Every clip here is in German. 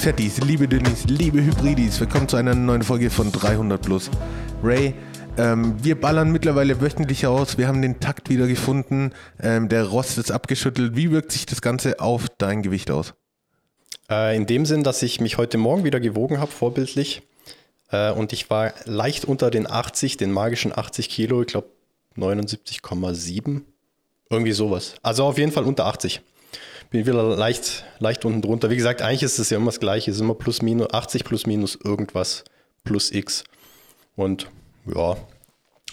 Fettis, liebe Dünnis, liebe Hybridis, willkommen zu einer neuen Folge von 300 Plus. Ray, ähm, wir ballern mittlerweile wöchentlich aus, wir haben den Takt wieder gefunden, ähm, der Rost ist abgeschüttelt. Wie wirkt sich das Ganze auf dein Gewicht aus? Äh, in dem Sinn, dass ich mich heute Morgen wieder gewogen habe, vorbildlich. Äh, und ich war leicht unter den 80, den magischen 80 Kilo, ich glaube 79,7. Irgendwie sowas. Also auf jeden Fall unter 80 bin wieder leicht, leicht unten drunter. Wie gesagt, eigentlich ist es ja immer das Gleiche. Es ist immer plus minus 80 plus minus irgendwas plus X. Und ja,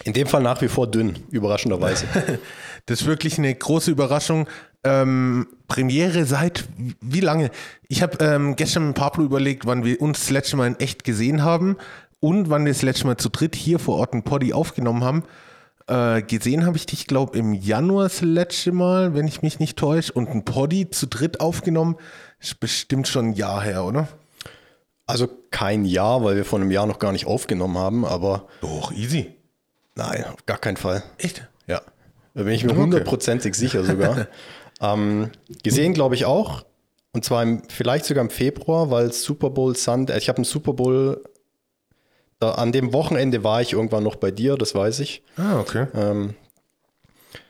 in dem Fall nach wie vor dünn, überraschenderweise. das ist wirklich eine große Überraschung. Ähm, Premiere seit wie lange? Ich habe ähm, gestern mit Pablo überlegt, wann wir uns das letzte Mal in echt gesehen haben und wann wir das letzte Mal zu dritt hier vor Ort ein Poddy aufgenommen haben. Äh, gesehen habe ich dich, glaube im Januar das letzte Mal, wenn ich mich nicht täusche. Und ein Poddy zu dritt aufgenommen. Ist bestimmt schon ein Jahr her, oder? Also kein Jahr, weil wir vor einem Jahr noch gar nicht aufgenommen haben, aber. Doch, easy. Nein, auf gar keinen Fall. Echt? Ja. Da bin ich mir hundertprozentig okay. sicher sogar. ähm, gesehen, glaube ich, auch. Und zwar im, vielleicht sogar im Februar, weil Super Bowl Sunday, ich habe einen Super Bowl da, an dem Wochenende war ich irgendwann noch bei dir, das weiß ich. Ah, okay. Ähm,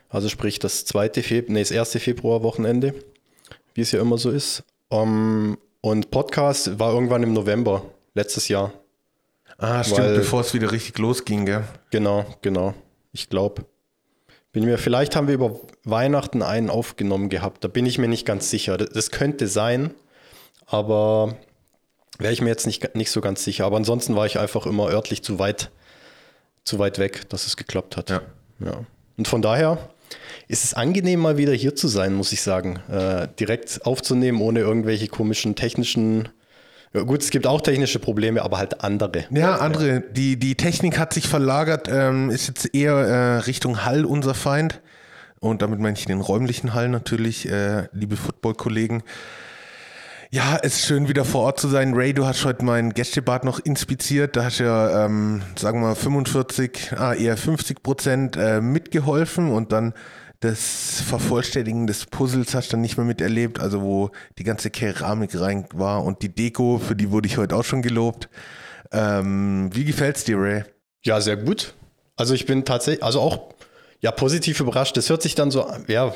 also sprich das zweite Februar, nee, das erste Februar-Wochenende, wie es ja immer so ist. Um, ähm, und Podcast war irgendwann im November, letztes Jahr. Ah, stimmt, Weil, bevor es wieder richtig losging, gell? Genau, genau. Ich glaube. Bin mir, vielleicht haben wir über Weihnachten einen aufgenommen gehabt, da bin ich mir nicht ganz sicher. Das, das könnte sein, aber Wäre ich mir jetzt nicht, nicht so ganz sicher. Aber ansonsten war ich einfach immer örtlich zu weit, zu weit weg, dass es geklappt hat. Ja. ja. Und von daher ist es angenehm, mal wieder hier zu sein, muss ich sagen. Äh, direkt aufzunehmen, ohne irgendwelche komischen technischen. Ja, gut, es gibt auch technische Probleme, aber halt andere. Ja, andere. Die, die Technik hat sich verlagert, ähm, ist jetzt eher äh, Richtung Hall unser Feind. Und damit meine ich den räumlichen Hall natürlich, äh, liebe Football-Kollegen. Ja, es ist schön wieder vor Ort zu sein. Ray, du hast heute mein Gästebad noch inspiziert. Da hast du ja, ähm, sagen wir mal, 45, ah, eher 50 Prozent äh, mitgeholfen und dann das Vervollständigen des Puzzles hast du dann nicht mehr miterlebt, also wo die ganze Keramik rein war und die Deko, für die wurde ich heute auch schon gelobt. Ähm, wie gefällt's dir, Ray? Ja, sehr gut. Also ich bin tatsächlich, also auch ja, positiv überrascht. Das hört sich dann so, ja,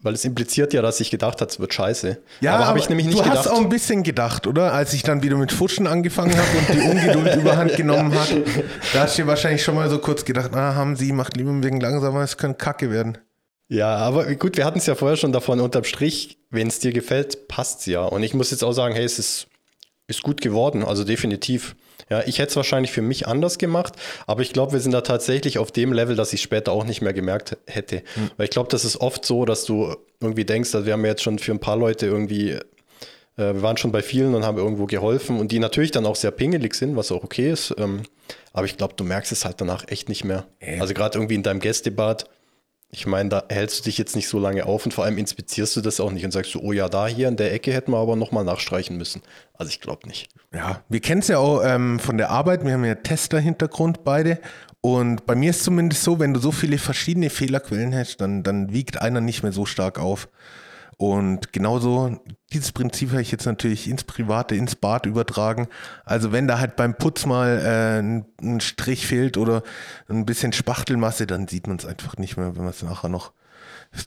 weil es impliziert ja, dass ich gedacht habe, es wird scheiße. Ja, aber, habe ich nämlich nicht du gedacht. Du hast auch ein bisschen gedacht, oder? Als ich dann wieder mit Fuschen angefangen habe und die Ungeduld überhand genommen hat, da hast du dir wahrscheinlich schon mal so kurz gedacht, ah, haben sie, macht lieber wegen langsamer, es könnte kacke werden. Ja, aber gut, wir hatten es ja vorher schon davon, unterm Strich, wenn es dir gefällt, passt es ja. Und ich muss jetzt auch sagen, hey, es ist, ist gut geworden, also definitiv. Ja, ich hätte es wahrscheinlich für mich anders gemacht, aber ich glaube, wir sind da tatsächlich auf dem Level, dass ich später auch nicht mehr gemerkt hätte. Mhm. Weil ich glaube, das ist oft so, dass du irgendwie denkst, dass wir haben jetzt schon für ein paar Leute irgendwie, äh, wir waren schon bei vielen und haben irgendwo geholfen und die natürlich dann auch sehr pingelig sind, was auch okay ist. Ähm, aber ich glaube, du merkst es halt danach echt nicht mehr. Äh. Also gerade irgendwie in deinem Gästebad ich meine, da hältst du dich jetzt nicht so lange auf und vor allem inspizierst du das auch nicht und sagst so, oh ja, da hier in der Ecke hätten wir aber nochmal nachstreichen müssen. Also ich glaube nicht. Ja, wir kennen es ja auch ähm, von der Arbeit, wir haben ja Tester-Hintergrund beide und bei mir ist zumindest so, wenn du so viele verschiedene Fehlerquellen hast, dann, dann wiegt einer nicht mehr so stark auf. Und genauso, dieses Prinzip habe ich jetzt natürlich ins Private, ins Bad übertragen. Also wenn da halt beim Putz mal äh, ein, ein, Strich fehlt oder ein bisschen Spachtelmasse, dann sieht man es einfach nicht mehr, wenn man es nachher noch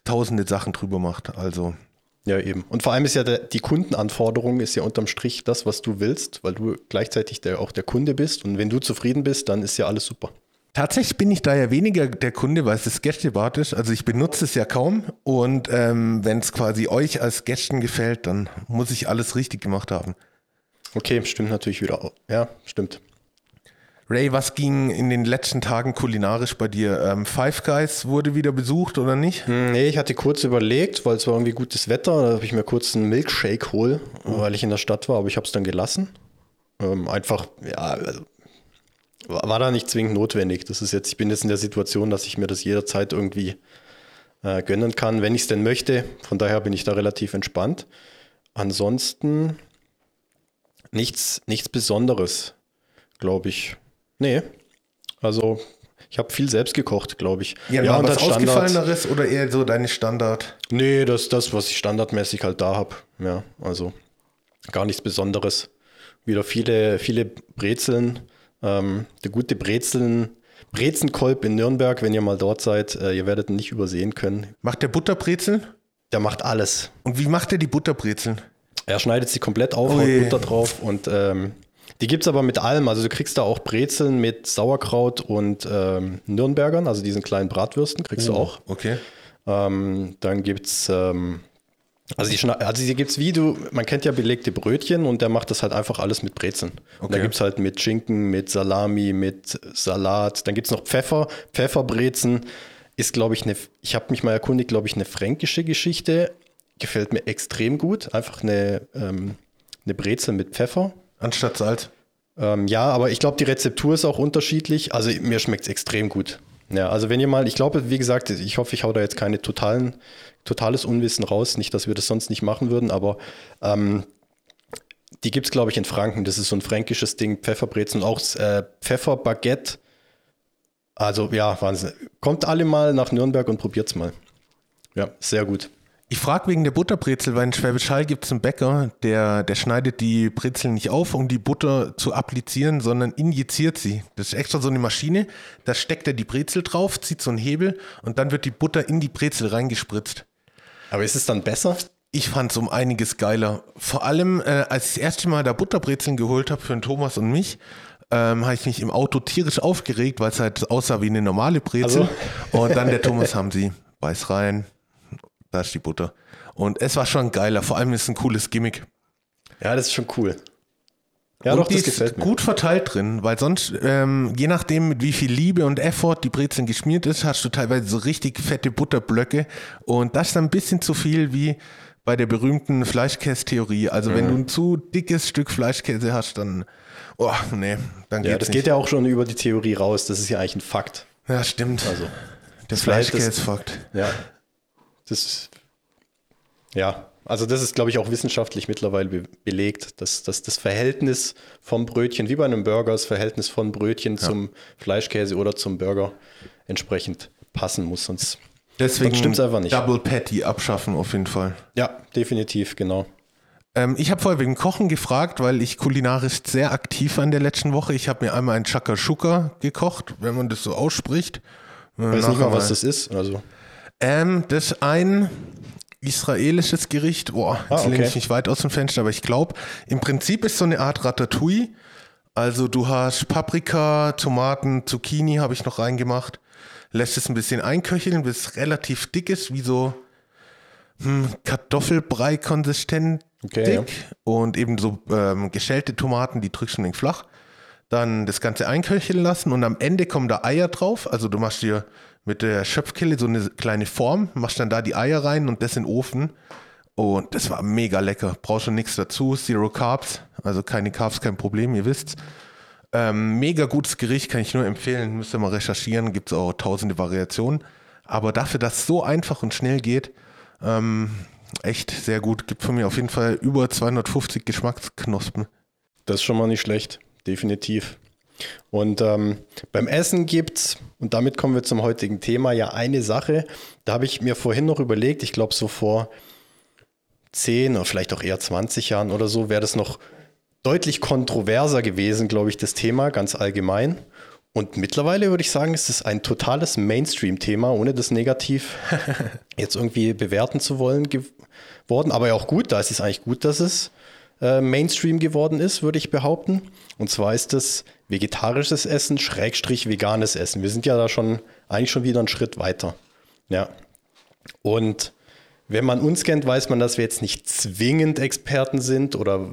tausende Sachen drüber macht. Also. Ja, eben. Und vor allem ist ja der, die Kundenanforderung ist ja unterm Strich das, was du willst, weil du gleichzeitig der, auch der Kunde bist. Und wenn du zufrieden bist, dann ist ja alles super. Tatsächlich bin ich da ja weniger der Kunde, weil es das Gästebad ist. Also ich benutze es ja kaum. Und ähm, wenn es quasi euch als Gästen gefällt, dann muss ich alles richtig gemacht haben. Okay, stimmt natürlich wieder. Ja, stimmt. Ray, was ging in den letzten Tagen kulinarisch bei dir? Ähm, Five Guys wurde wieder besucht oder nicht? Hm, nee, ich hatte kurz überlegt, weil es war irgendwie gutes Wetter. Da habe ich mir kurz einen Milkshake hol, oh. weil ich in der Stadt war, aber ich habe es dann gelassen. Ähm, einfach, ja, also war da nicht zwingend notwendig. Das ist jetzt, ich bin jetzt in der Situation, dass ich mir das jederzeit irgendwie äh, gönnen kann, wenn ich es denn möchte. Von daher bin ich da relativ entspannt. Ansonsten nichts, nichts Besonderes, glaube ich. Nee. Also ich habe viel selbst gekocht, glaube ich. Ja, ja und was Ausgefalleneres oder eher so deine Standard? Nee, das ist das, was ich standardmäßig halt da habe. Ja, also gar nichts Besonderes. Wieder viele, viele Brezeln. Ähm, der gute Brezeln, Brezenkolb in Nürnberg, wenn ihr mal dort seid, äh, ihr werdet ihn nicht übersehen können. Macht der Butterbrezeln? Der macht alles. Und wie macht er die Butterbrezeln? Er schneidet sie komplett auf, haut Butter drauf und ähm, die gibt es aber mit allem. Also du kriegst da auch Brezeln mit Sauerkraut und ähm, Nürnbergern, also diesen kleinen Bratwürsten kriegst oh, du auch. Okay. Ähm, dann gibt es, ähm, also die, also die gibt es wie du, man kennt ja belegte Brötchen und der macht das halt einfach alles mit Brezeln. Okay. Und da gibt es halt mit Schinken, mit Salami, mit Salat. Dann gibt es noch Pfeffer, Pfefferbrezen. Ist, glaube ich, eine, ich habe mich mal erkundigt, glaube ich, eine fränkische Geschichte. Gefällt mir extrem gut. Einfach eine, ähm, eine Brezel mit Pfeffer. Anstatt Salz? Ähm, ja, aber ich glaube, die Rezeptur ist auch unterschiedlich. Also mir schmeckt es extrem gut. Ja, also wenn ihr mal, ich glaube, wie gesagt, ich hoffe, ich hau da jetzt keine totalen, totales Unwissen raus, nicht, dass wir das sonst nicht machen würden, aber ähm, die gibt es, glaube ich, in Franken. Das ist so ein fränkisches Ding, Pfefferbrezen und auch äh, Pfefferbaguette. Also ja, Wahnsinn. Kommt alle mal nach Nürnberg und probiert's mal. Ja, sehr gut. Ich frage wegen der Butterbrezel, weil in Schwäbisch Hall gibt es einen Bäcker, der, der schneidet die Brezel nicht auf, um die Butter zu applizieren, sondern injiziert sie. Das ist extra so eine Maschine, da steckt er die Brezel drauf, zieht so einen Hebel und dann wird die Butter in die Brezel reingespritzt. Aber ist es dann besser? Ich fand es um einiges geiler. Vor allem, äh, als ich das erste Mal da Butterbrezeln geholt habe für den Thomas und mich, ähm, habe ich mich im Auto tierisch aufgeregt, weil es halt aussah wie eine normale Brezel. Also. Und dann der Thomas haben sie, beiß rein, da ist die Butter. Und es war schon geiler. Vor allem ist es ein cooles Gimmick. Ja, das ist schon cool. Ja, und doch, die das gefällt mir. gut verteilt drin, weil sonst, ähm, je nachdem, mit wie viel Liebe und Effort die Brezeln geschmiert ist, hast du teilweise so richtig fette Butterblöcke. Und das ist dann ein bisschen zu viel wie bei der berühmten Fleischkäse-Theorie. Also, mhm. wenn du ein zu dickes Stück Fleischkäse hast, dann, oh, nee, dann geht's Ja, das nicht. geht ja auch schon über die Theorie raus. Das ist ja eigentlich ein Fakt. Ja, stimmt. Also, das Fleischkäse-Fakt. Ja, das, ja, also das ist, glaube ich, auch wissenschaftlich mittlerweile be belegt, dass, dass das Verhältnis vom Brötchen, wie bei einem Burger, das Verhältnis von Brötchen ja. zum Fleischkäse oder zum Burger entsprechend passen muss, sonst, Deswegen stimmt es einfach nicht. Double Patty abschaffen auf jeden Fall. Ja, definitiv, genau. Ähm, ich habe vorher wegen Kochen gefragt, weil ich kulinarisch sehr aktiv war in der letzten Woche. Ich habe mir einmal ein Chakashuka gekocht, wenn man das so ausspricht. Ich weiß nicht mal, was das ist. Also. Ähm, das ist ein israelisches Gericht. Boah, jetzt ah, okay. lehne ich nicht weit aus dem Fenster, aber ich glaube, im Prinzip ist so eine Art Ratatouille. Also du hast Paprika, Tomaten, Zucchini habe ich noch reingemacht. Lässt es ein bisschen einköcheln, bis es relativ dick ist, wie so hm, Kartoffelbrei konsistent okay, dick. Ja. Und eben so ähm, geschälte Tomaten, die drückst du nicht flach. Dann das Ganze einköcheln lassen und am Ende kommen da Eier drauf. Also du machst dir mit der Schöpfkelle so eine kleine Form, machst dann da die Eier rein und das in den Ofen. Und das war mega lecker. Brauchst du nichts dazu. Zero Carbs. Also keine Carbs, kein Problem, ihr wisst's. Ähm, mega gutes Gericht, kann ich nur empfehlen. Müsst ihr mal recherchieren. Gibt es auch tausende Variationen. Aber dafür, dass es so einfach und schnell geht, ähm, echt sehr gut. Gibt von mir auf jeden Fall über 250 Geschmacksknospen. Das ist schon mal nicht schlecht. Definitiv. Und ähm, beim Essen gibt es, und damit kommen wir zum heutigen Thema, ja eine Sache, da habe ich mir vorhin noch überlegt, ich glaube so vor 10 oder vielleicht auch eher 20 Jahren oder so, wäre das noch deutlich kontroverser gewesen, glaube ich, das Thema ganz allgemein. Und mittlerweile würde ich sagen, ist es ein totales Mainstream-Thema, ohne das negativ jetzt irgendwie bewerten zu wollen geworden. Aber ja auch gut, da ist es eigentlich gut, dass es äh, Mainstream geworden ist, würde ich behaupten. Und zwar ist es vegetarisches Essen, Schrägstrich veganes Essen. Wir sind ja da schon eigentlich schon wieder einen Schritt weiter. Ja. Und wenn man uns kennt, weiß man, dass wir jetzt nicht zwingend Experten sind oder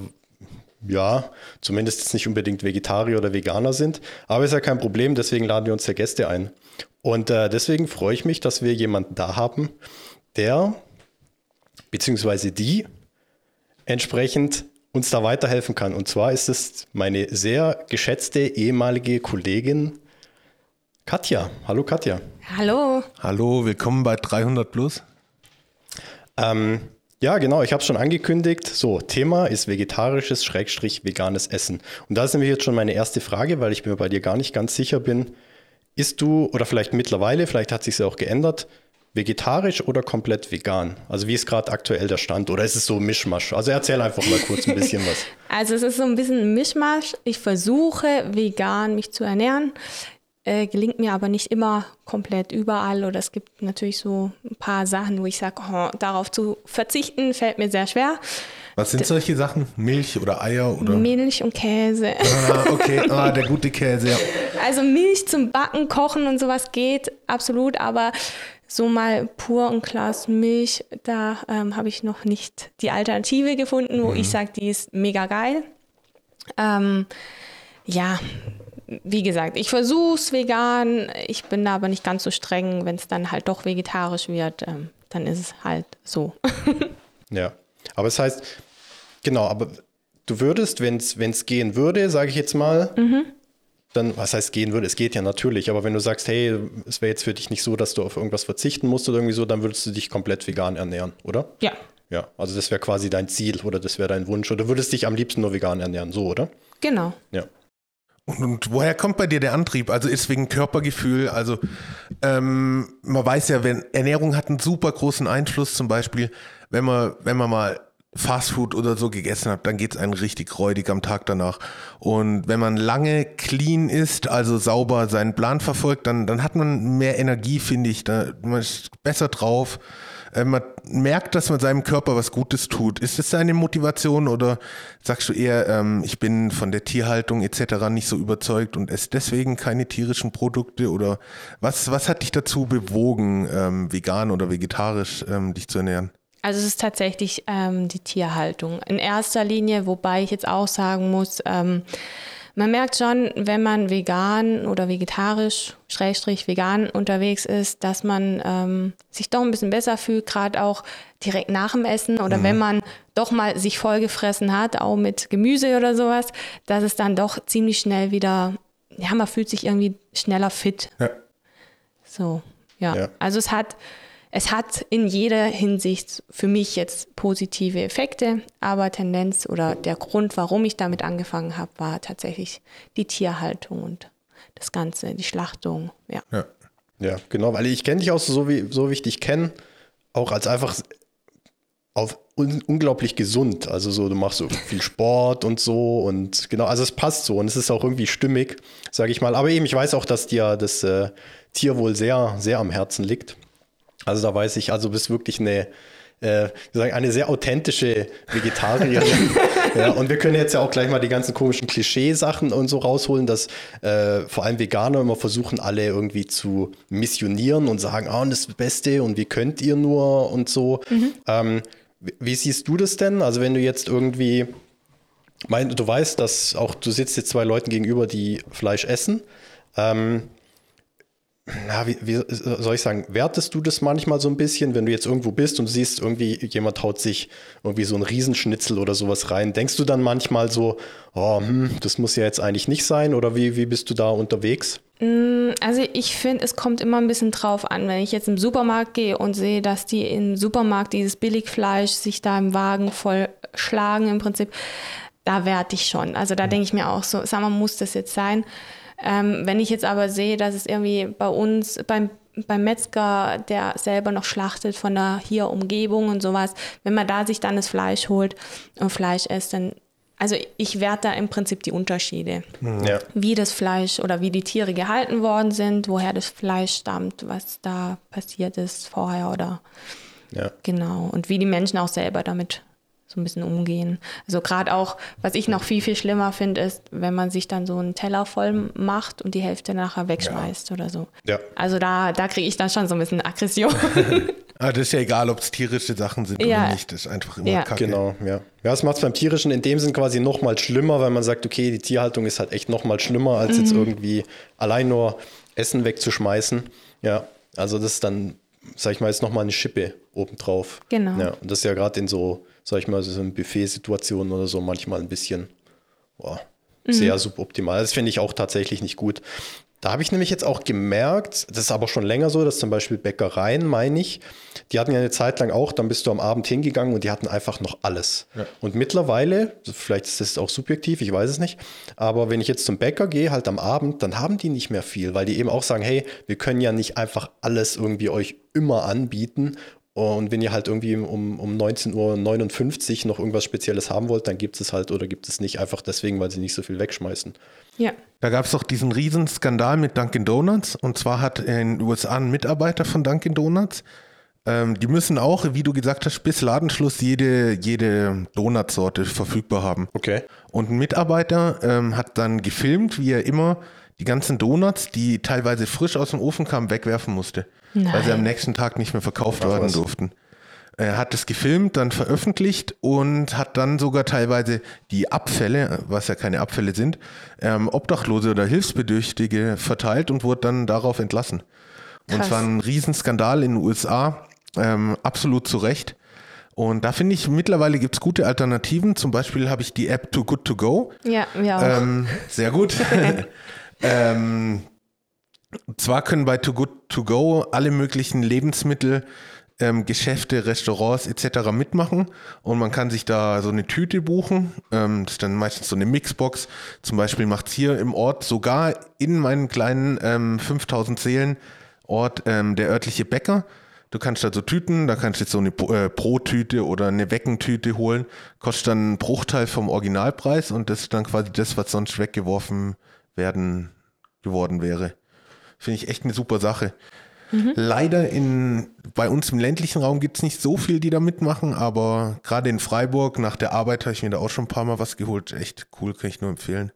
ja, zumindest nicht unbedingt Vegetarier oder Veganer sind. Aber ist ja kein Problem, deswegen laden wir uns ja Gäste ein. Und äh, deswegen freue ich mich, dass wir jemanden da haben, der beziehungsweise die entsprechend uns da weiterhelfen kann. Und zwar ist es meine sehr geschätzte ehemalige Kollegin Katja. Hallo Katja. Hallo. Hallo, willkommen bei 300 Plus. Ähm, ja, genau, ich habe es schon angekündigt. So, Thema ist vegetarisches, schrägstrich veganes Essen. Und da ist nämlich jetzt schon meine erste Frage, weil ich mir bei dir gar nicht ganz sicher bin. Ist du, oder vielleicht mittlerweile, vielleicht hat sich ja auch geändert, vegetarisch oder komplett vegan? Also wie ist gerade aktuell der Stand? Oder ist es so Mischmasch? Also erzähl einfach mal kurz ein bisschen was. Also es ist so ein bisschen ein Mischmasch. Ich versuche vegan mich zu ernähren. Äh, gelingt mir aber nicht immer komplett überall. Oder es gibt natürlich so ein paar Sachen, wo ich sage, oh, darauf zu verzichten, fällt mir sehr schwer. Was sind solche Sachen? Milch oder Eier oder? Milch und Käse. Ah, okay, ah, der gute Käse, ja. Also Milch zum Backen, Kochen und sowas geht absolut, aber so mal pur ein Glas Milch, da ähm, habe ich noch nicht die Alternative gefunden, wo mhm. ich sage, die ist mega geil. Ähm, ja, wie gesagt, ich versuche es vegan, ich bin da aber nicht ganz so streng. Wenn es dann halt doch vegetarisch wird, ähm, dann ist es halt so. ja, aber es das heißt, genau, aber du würdest, wenn es gehen würde, sage ich jetzt mal, mhm. dann, was heißt gehen würde? Es geht ja natürlich, aber wenn du sagst, hey, es wäre jetzt für dich nicht so, dass du auf irgendwas verzichten musst oder irgendwie so, dann würdest du dich komplett vegan ernähren, oder? Ja. Ja, also das wäre quasi dein Ziel oder das wäre dein Wunsch oder du würdest dich am liebsten nur vegan ernähren, so, oder? Genau. Ja. Und, und, woher kommt bei dir der Antrieb? Also ist wegen Körpergefühl. Also ähm, man weiß ja, wenn Ernährung hat einen super großen Einfluss. Zum Beispiel, wenn man wenn man mal Fastfood oder so gegessen hat, dann geht es einem richtig räudig am Tag danach. Und wenn man lange clean ist, also sauber seinen Plan verfolgt, dann dann hat man mehr Energie, finde ich. Da, man ist besser drauf. Äh, man merkt, dass man seinem Körper was Gutes tut. Ist das deine Motivation oder sagst du eher, ähm, ich bin von der Tierhaltung etc. nicht so überzeugt und esse deswegen keine tierischen Produkte? Oder was, was hat dich dazu bewogen, ähm, vegan oder vegetarisch ähm, dich zu ernähren? Also es ist tatsächlich ähm, die Tierhaltung. In erster Linie, wobei ich jetzt auch sagen muss, ähm, man merkt schon, wenn man vegan oder vegetarisch, schrägstrich vegan unterwegs ist, dass man ähm, sich doch ein bisschen besser fühlt, gerade auch direkt nach dem Essen oder mhm. wenn man doch mal sich vollgefressen hat, auch mit Gemüse oder sowas, dass es dann doch ziemlich schnell wieder, ja, man fühlt sich irgendwie schneller fit. Ja. So, ja. ja. Also es hat es hat in jeder Hinsicht für mich jetzt positive Effekte, aber Tendenz oder der Grund, warum ich damit angefangen habe, war tatsächlich die Tierhaltung und das Ganze, die Schlachtung. Ja, ja. ja genau, weil ich kenne dich auch so, wie, so wie ich dich kenne, auch als einfach auf un unglaublich gesund. Also so, du machst so viel Sport und so und genau, also es passt so und es ist auch irgendwie stimmig, sage ich mal. Aber eben, ich weiß auch, dass dir das äh, Tierwohl sehr, sehr am Herzen liegt. Also da weiß ich, also bist wirklich eine, äh, sagen, eine sehr authentische Vegetarierin. ja, und wir können jetzt ja auch gleich mal die ganzen komischen Klischeesachen und so rausholen, dass äh, vor allem Veganer immer versuchen, alle irgendwie zu missionieren und sagen, ah, das ist das Beste und wie könnt ihr nur und so. Mhm. Ähm, wie, wie siehst du das denn? Also wenn du jetzt irgendwie, mein, du weißt, dass auch du sitzt jetzt zwei Leuten gegenüber, die Fleisch essen. Ähm, na, wie, wie, soll ich sagen, wertest du das manchmal so ein bisschen, wenn du jetzt irgendwo bist und siehst, irgendwie jemand haut sich irgendwie so ein Riesenschnitzel oder sowas rein? Denkst du dann manchmal so, oh, hm, das muss ja jetzt eigentlich nicht sein oder wie, wie bist du da unterwegs? Mm, also ich finde, es kommt immer ein bisschen drauf an. Wenn ich jetzt im Supermarkt gehe und sehe, dass die im Supermarkt dieses Billigfleisch sich da im Wagen voll schlagen im Prinzip, da werte ich schon. Also da mhm. denke ich mir auch so, sag mal, muss das jetzt sein? Ähm, wenn ich jetzt aber sehe, dass es irgendwie bei uns beim beim Metzger, der selber noch schlachtet von der hier Umgebung und sowas, wenn man da sich dann das Fleisch holt und Fleisch isst, dann also ich werte da im Prinzip die Unterschiede, mhm. ja. wie das Fleisch oder wie die Tiere gehalten worden sind, woher das Fleisch stammt, was da passiert ist vorher oder ja. genau und wie die Menschen auch selber damit so ein bisschen umgehen. Also gerade auch, was ich noch viel, viel schlimmer finde, ist, wenn man sich dann so einen Teller voll macht und die Hälfte nachher wegschmeißt ja. oder so. Ja. Also da, da kriege ich dann schon so ein bisschen Aggression. ah, das ist ja egal, ob es tierische Sachen sind ja. oder nicht. Das ist einfach immer ja. kacke. Genau, ja. Ja, das macht es beim Tierischen in dem Sinn quasi noch mal schlimmer, weil man sagt, okay, die Tierhaltung ist halt echt noch mal schlimmer, als mhm. jetzt irgendwie allein nur Essen wegzuschmeißen. Ja, also das ist dann, sag ich mal, jetzt noch mal eine Schippe obendrauf. Genau. Ja, und das ist ja gerade in so sag ich mal, so in Buffet-Situationen oder so manchmal ein bisschen boah, mhm. sehr suboptimal. Das finde ich auch tatsächlich nicht gut. Da habe ich nämlich jetzt auch gemerkt, das ist aber schon länger so, dass zum Beispiel Bäckereien, meine ich, die hatten ja eine Zeit lang auch, dann bist du am Abend hingegangen und die hatten einfach noch alles. Ja. Und mittlerweile, vielleicht ist das auch subjektiv, ich weiß es nicht, aber wenn ich jetzt zum Bäcker gehe, halt am Abend, dann haben die nicht mehr viel, weil die eben auch sagen, hey, wir können ja nicht einfach alles irgendwie euch immer anbieten und wenn ihr halt irgendwie um, um 19.59 Uhr noch irgendwas Spezielles haben wollt, dann gibt es halt oder gibt es nicht, einfach deswegen, weil sie nicht so viel wegschmeißen. Ja. Da gab es doch diesen Riesenskandal mit Dunkin' Donuts. Und zwar hat in den USA ein Mitarbeiter von Dunkin' Donuts, ähm, die müssen auch, wie du gesagt hast, bis Ladenschluss jede, jede Donutsorte verfügbar haben. Okay. Und ein Mitarbeiter ähm, hat dann gefilmt, wie er immer die ganzen Donuts, die teilweise frisch aus dem Ofen kamen, wegwerfen musste. Nein. Weil sie am nächsten Tag nicht mehr verkauft Ach, werden was. durften. Er hat es gefilmt, dann veröffentlicht und hat dann sogar teilweise die Abfälle, was ja keine Abfälle sind, ähm, Obdachlose oder Hilfsbedürftige verteilt und wurde dann darauf entlassen. Krass. Und es war ein Riesenskandal in den USA, ähm, absolut zu Recht. Und da finde ich, mittlerweile gibt es gute Alternativen. Zum Beispiel habe ich die App Too Good To Go. Ja, ja. Ähm, sehr gut. ähm, zwar können bei Too Good To Go alle möglichen Lebensmittel ähm, Geschäfte, Restaurants etc. mitmachen und man kann sich da so eine Tüte buchen. Ähm, das ist dann meistens so eine Mixbox. Zum Beispiel macht es hier im Ort sogar in meinem kleinen ähm, 5000 Seelen Ort ähm, der örtliche Bäcker. Du kannst da so Tüten, da kannst du jetzt so eine äh, Pro-Tüte oder eine Weckentüte holen, kostet dann einen Bruchteil vom Originalpreis und das ist dann quasi das, was sonst weggeworfen werden geworden wäre. Finde ich echt eine super Sache. Mhm. Leider in, bei uns im ländlichen Raum gibt es nicht so viel, die da mitmachen, aber gerade in Freiburg nach der Arbeit habe ich mir da auch schon ein paar Mal was geholt. Echt cool, kann ich nur empfehlen.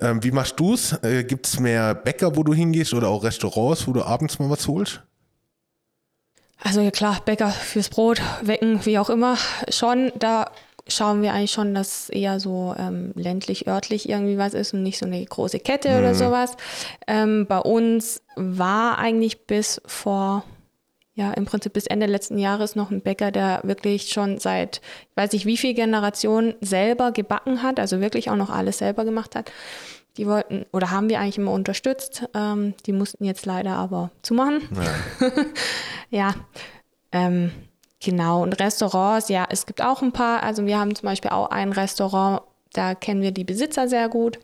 Ähm, wie machst du es? Äh, gibt es mehr Bäcker, wo du hingehst oder auch Restaurants, wo du abends mal was holst? Also ja klar, Bäcker fürs Brot, wecken, wie auch immer, schon. Da schauen wir eigentlich schon, dass eher so ähm, ländlich, örtlich irgendwie was ist und nicht so eine große Kette mhm. oder sowas. Ähm, bei uns war eigentlich bis vor, ja, im Prinzip bis Ende letzten Jahres noch ein Bäcker, der wirklich schon seit, ich weiß nicht wie viel Generationen selber gebacken hat, also wirklich auch noch alles selber gemacht hat. Die wollten oder haben wir eigentlich immer unterstützt. Ähm, die mussten jetzt leider aber zumachen. Ja. ja ähm, Genau, und Restaurants, ja, es gibt auch ein paar. Also wir haben zum Beispiel auch ein Restaurant, da kennen wir die Besitzer sehr gut.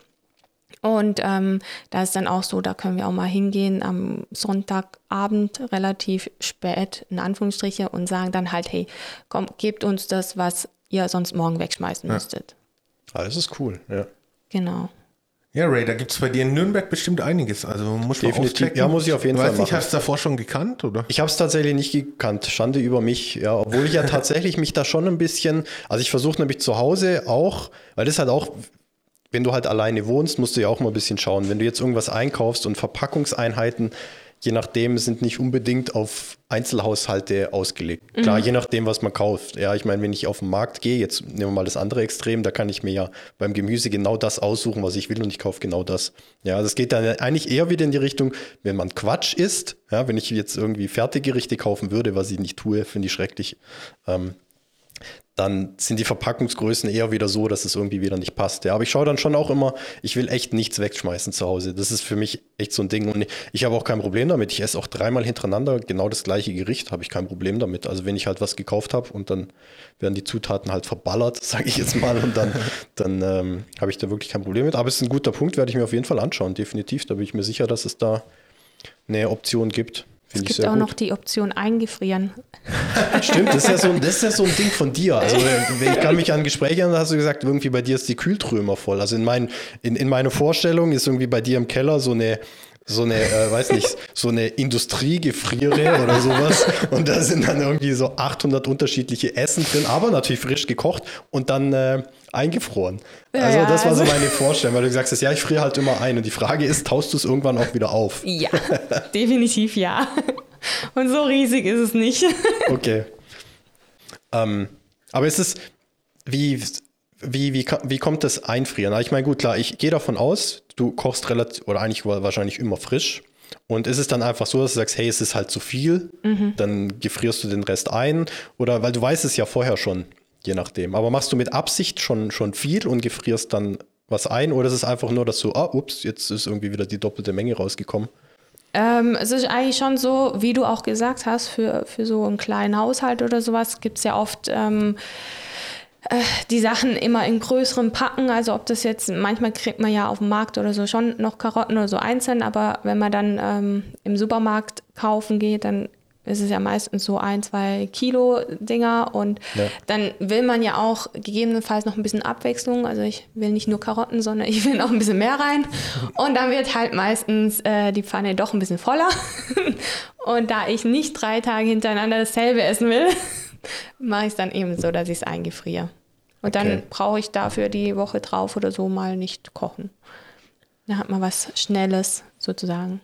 Und ähm, da ist dann auch so, da können wir auch mal hingehen am Sonntagabend relativ spät, in Anführungsstriche, und sagen dann halt, hey, komm, gebt uns das, was ihr sonst morgen wegschmeißen ja. müsstet. Ah, das ist cool, ja. Genau. Ja, Ray, da gibt es bei dir in Nürnberg bestimmt einiges. Also muss Definitiv. Ja, muss ich auf jeden Fall weißt nicht, hast du davor schon gekannt, oder? Ich habe es tatsächlich nicht gekannt. Schande über mich. Ja, obwohl ich ja tatsächlich mich da schon ein bisschen, also ich versuche nämlich zu Hause auch, weil das halt auch, wenn du halt alleine wohnst, musst du ja auch mal ein bisschen schauen. Wenn du jetzt irgendwas einkaufst und Verpackungseinheiten je nachdem sind nicht unbedingt auf Einzelhaushalte ausgelegt. Mhm. Klar, je nachdem, was man kauft. Ja, ich meine, wenn ich auf den Markt gehe, jetzt nehmen wir mal das andere Extrem, da kann ich mir ja beim Gemüse genau das aussuchen, was ich will und ich kaufe genau das. Ja, das geht dann eigentlich eher wieder in die Richtung, wenn man Quatsch isst, ja, wenn ich jetzt irgendwie Fertiggerichte kaufen würde, was ich nicht tue, finde ich schrecklich. Ähm, dann sind die Verpackungsgrößen eher wieder so, dass es irgendwie wieder nicht passt. Ja, aber ich schaue dann schon auch immer, ich will echt nichts wegschmeißen zu Hause. Das ist für mich echt so ein Ding. Und ich habe auch kein Problem damit. Ich esse auch dreimal hintereinander genau das gleiche Gericht, habe ich kein Problem damit. Also wenn ich halt was gekauft habe und dann werden die Zutaten halt verballert, sage ich jetzt mal, und dann, dann ähm, habe ich da wirklich kein Problem mit. Aber es ist ein guter Punkt, werde ich mir auf jeden Fall anschauen, definitiv. Da bin ich mir sicher, dass es da eine Option gibt. Es gibt auch gut. noch die Option eingefrieren. Stimmt, das ist, ja so, das ist ja so ein Ding von dir. Also ich kann mich an Gespräche erinnern, da hast du gesagt, irgendwie bei dir ist die Kühltruhe immer voll. Also in, mein, in, in meiner Vorstellung ist irgendwie bei dir im Keller so eine so eine, äh, weiß nicht, so eine Industriegefriere oder sowas. Und da sind dann irgendwie so 800 unterschiedliche Essen drin, aber natürlich frisch gekocht und dann äh, eingefroren. Ja, also das war so also meine Vorstellung, weil du gesagt hast, ja, ich friere halt immer ein. Und die Frage ist, taust du es irgendwann auch wieder auf? Ja, definitiv ja. Und so riesig ist es nicht. okay. Ähm, aber es ist, wie, wie, wie, wie kommt das Einfrieren? Ich meine, gut, klar, ich gehe davon aus, du kochst relativ, oder eigentlich wahrscheinlich immer frisch. Und ist es dann einfach so, dass du sagst, hey, es ist halt zu viel, mhm. dann gefrierst du den Rest ein? Oder weil du weißt es ja vorher schon, je nachdem. Aber machst du mit Absicht schon, schon viel und gefrierst dann was ein oder ist es einfach nur, dass du, ah, ups, jetzt ist irgendwie wieder die doppelte Menge rausgekommen? Ähm, es ist eigentlich schon so, wie du auch gesagt hast, für, für so einen kleinen Haushalt oder sowas gibt es ja oft ähm, äh, die Sachen immer in größeren Packen. Also ob das jetzt, manchmal kriegt man ja auf dem Markt oder so schon noch Karotten oder so einzeln, aber wenn man dann ähm, im Supermarkt kaufen geht, dann ist es ja meistens so ein, zwei Kilo Dinger und ja. dann will man ja auch gegebenenfalls noch ein bisschen Abwechslung. Also ich will nicht nur Karotten, sondern ich will noch ein bisschen mehr rein. Und dann wird halt meistens äh, die Pfanne doch ein bisschen voller. und da ich nicht drei Tage hintereinander dasselbe essen will, mache ich es dann eben so, dass ich es eingefriere. Und dann okay. brauche ich dafür die Woche drauf oder so mal nicht kochen. Da hat man was Schnelles sozusagen.